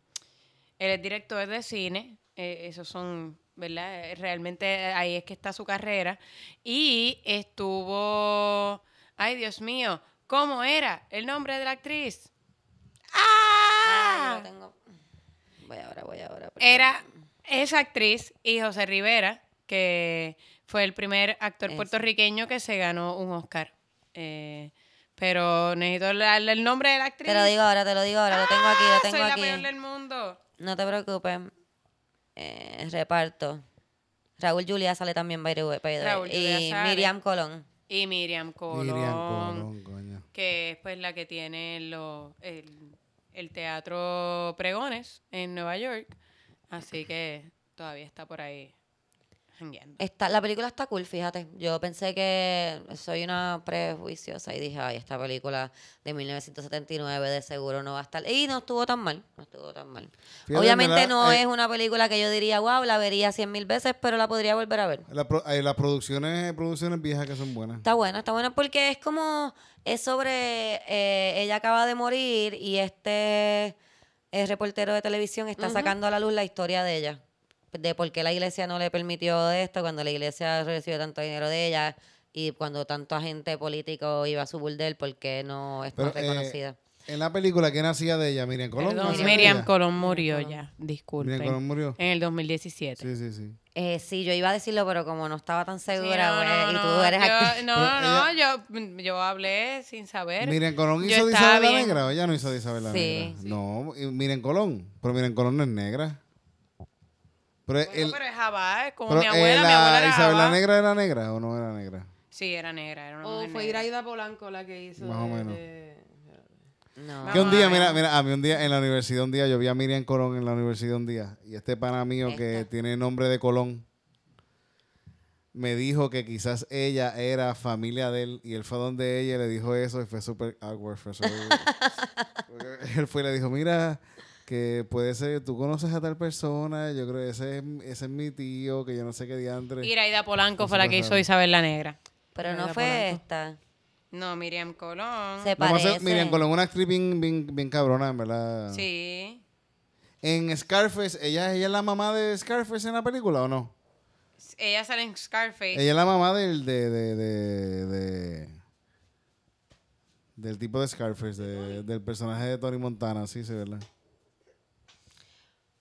él es director de cine. eh, esos son, ¿verdad? Realmente ahí es que está su carrera. Y estuvo, ay Dios mío, ¿cómo era el nombre de la actriz? Ah, ¡Ah! lo tengo. Voy ahora, voy ahora. Era esa actriz y José Rivera, que fue el primer actor puertorriqueño que se ganó un Oscar. Eh, pero necesito la- el nombre de la actriz. Te lo digo ahora, te lo digo ahora, lo tengo aquí, ¡Ah! lo tengo Soy aquí. la peor del mundo. No te preocupes. Eh, reparto. Raúl Julia sale también, by the way. by the way. Raúl Julia y sale. Miriam Colón. Y Miriam Colón, Miriam Colón, coño. que es pues la que tiene lo- el, el teatro Pregones en Nueva York. Así que todavía está por ahí jangueando. Está, la película está cool, fíjate. Yo pensé que soy una prejuiciosa y dije, ay, esta película de 1979 de seguro no va a estar. Y no estuvo tan mal, no estuvo tan mal. Fíjate, Obviamente ¿verdad? no Eh, es una película que yo diría, wow, la vería cien mil veces, pero la podría volver a ver. La pro- hay las producciones, producciones viejas que son buenas. Está buena, está buena porque es como, es sobre, eh, ella acaba de morir y este eh, reportero de televisión está sacando a la luz la historia de ella, de por qué la iglesia no le permitió esto, cuando la iglesia recibió tanto dinero de ella y cuando tanto agente político iba a su burdel, por qué no es eh, reconocida. En la película, ¿quién hacía de ella? Miriam Colón. Perdón, ¿no Miriam? Colón murió ya, disculpen. Miriam Colón murió. En el 2017. Sí, sí, sí. Eh, sí, yo iba a decirlo, pero como no estaba tan Sí, segura, no, pues, no, y tú no, eres yo- actriz. No, no, yo, yo hablé sin saber. Miriam Colón hizo de Isabel la. Negra o ella no hizo de Isabel la Sí. Negra. No, y Miriam Colón. Pero Miriam Colón no es negra. Pero, Bueno, el, pero es Jabá, es como pero, mi eh, abuela, mi la abuela era Isabel la. Negra era negra o no era negra. Sí, era negra, era una O mujer fue negra. Iraida Polanco la que hizo. Más o de- menos. de- No. Que un día, mira, mira, a mí un día en la universidad, un día yo vi a Miriam Colón en la universidad un día. Y este pana mío que tiene nombre de Colón me dijo que quizás ella era familia de él y él fue donde ella y le dijo eso y fue súper awkward. Fue *laughs* Porque él fue y le dijo, mira, que puede ser, tú conoces a tal persona, yo creo que ese es, ese es mi tío, que yo no sé qué diantre. Iraida Polanco Eso fue la que hizo Isabel la Negra. Pero no fue Polanco. esta. No, Miriam Colón. Se Lo más parece. se- Miriam Colón, una actriz bien, bien, bien cabrona, en verdad. Sí. En Scarface, ¿ella, ¿ella es la mamá de Scarface en la película o no? Ella sale en Scarface. Ella es la mamá del, de, de, de, de- del tipo de Scarface, de- del personaje de Tony Montana, sí, sí, ¿verdad?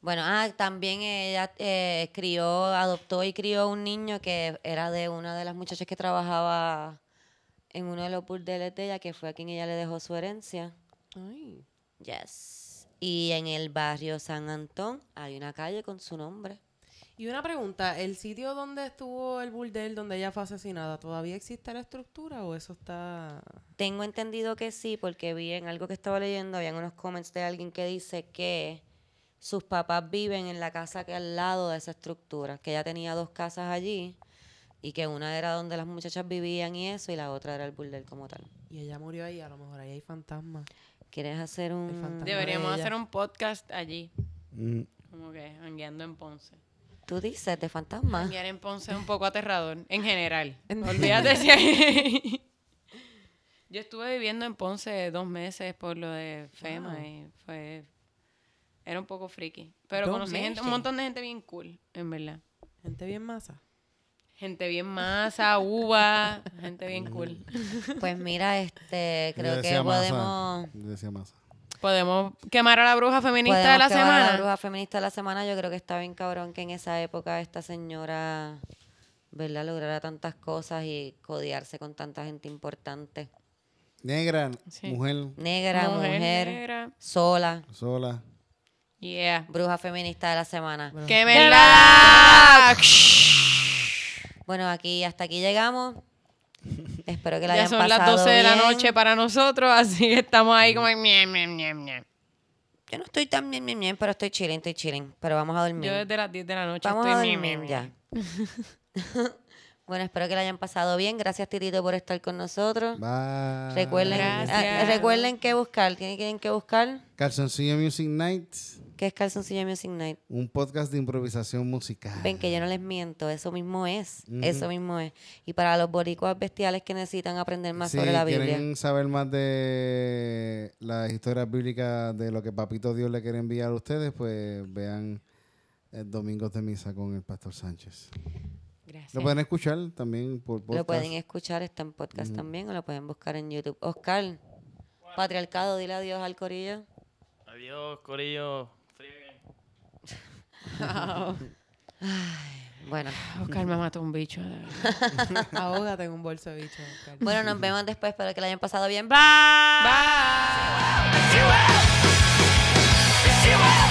Bueno, ah, también ella eh, crió, adoptó y crió un niño que era de una de las muchachas que trabajaba en uno de los burdeles de ella, que fue a quien ella le dejó su herencia. Ay. Yes. Y en el barrio San Antón hay una calle con su nombre. Y una pregunta, ¿el sitio donde estuvo el burdel donde ella fue asesinada, todavía existe la estructura o eso está...? Tengo entendido que sí, porque vi en algo que estaba leyendo, habían unos comments de alguien que dice que sus papás viven en la casa que al lado de esa estructura, que ella tenía dos casas allí y que una era donde las muchachas vivían y eso, y la otra era el burdel como tal. Y ella murió ahí, a lo mejor ahí hay fantasmas. ¿Quieres hacer un...? Deberíamos hacer un podcast allí. Mm. Como que hangueando en Ponce. Tú dices, de fantasma. Hanguear en Ponce es un poco aterrador. En general. *laughs* En- Olvídate si hay- *laughs* Yo estuve viviendo en Ponce dos meses por lo de FEMA Wow. y fue... Era un poco friki. Pero conocí gente, un montón de gente bien cool, en verdad. Gente bien masa. Gente bien masa, uva, gente bien cool. Pues mira, este, creo que masa, podemos... decía masa. Podemos quemar a la bruja feminista de la quemar a semana. La bruja feminista de la semana, yo creo que está bien cabrón que en esa época esta señora, ¿verdad? Lograra tantas cosas y codiarse con tanta gente importante. Negra, Sí. mujer, Negra, mujer, negra. sola, sola. Yeah. bruja feminista de la semana. Bueno, ¡Quémela! Bueno, aquí hasta aquí llegamos. *laughs* Espero que la Ya hayan son las pasado 12 de la bien. noche para nosotros, así que estamos ahí como... ñe, ñe, ñe. Yo no estoy tan bien, bien, bien, pero estoy chilling, estoy chilling. Pero vamos a dormir. Yo desde las 10 de la noche Vamos a estoy... ñe, dormir ñe, ñe. ya. *laughs* bueno, espero que la hayan pasado bien. Gracias, Titito, por estar con nosotros. Bye. Recuerden, ah, recuerden qué buscar. Tienen, que buscar Calzoncillo Music Night, qué es Calzoncillo Music Night. un podcast de improvisación musical. Ven que yo no les miento, eso mismo es. Eso mismo es. Y para los boricuas bestiales que necesitan aprender más si sobre la Biblia. quieren saber más de las historias bíblicas de lo que Papito Dios le quiere enviar a ustedes, pues vean el Domingos de Misa con el Pastor Sánchez. Gracias. Lo pueden escuchar también por podcast. Lo pueden escuchar, está en podcast también, o lo pueden buscar en YouTube. Oscar, patriarcado, dile adiós al corillo. Adiós, Corillo. *laughs* bueno. Oscar me mató un bicho. *laughs* Ahógate en un bolso de bicho. Bueno, nos vemos después. Espero que lo hayan pasado bien. Bye. Bye.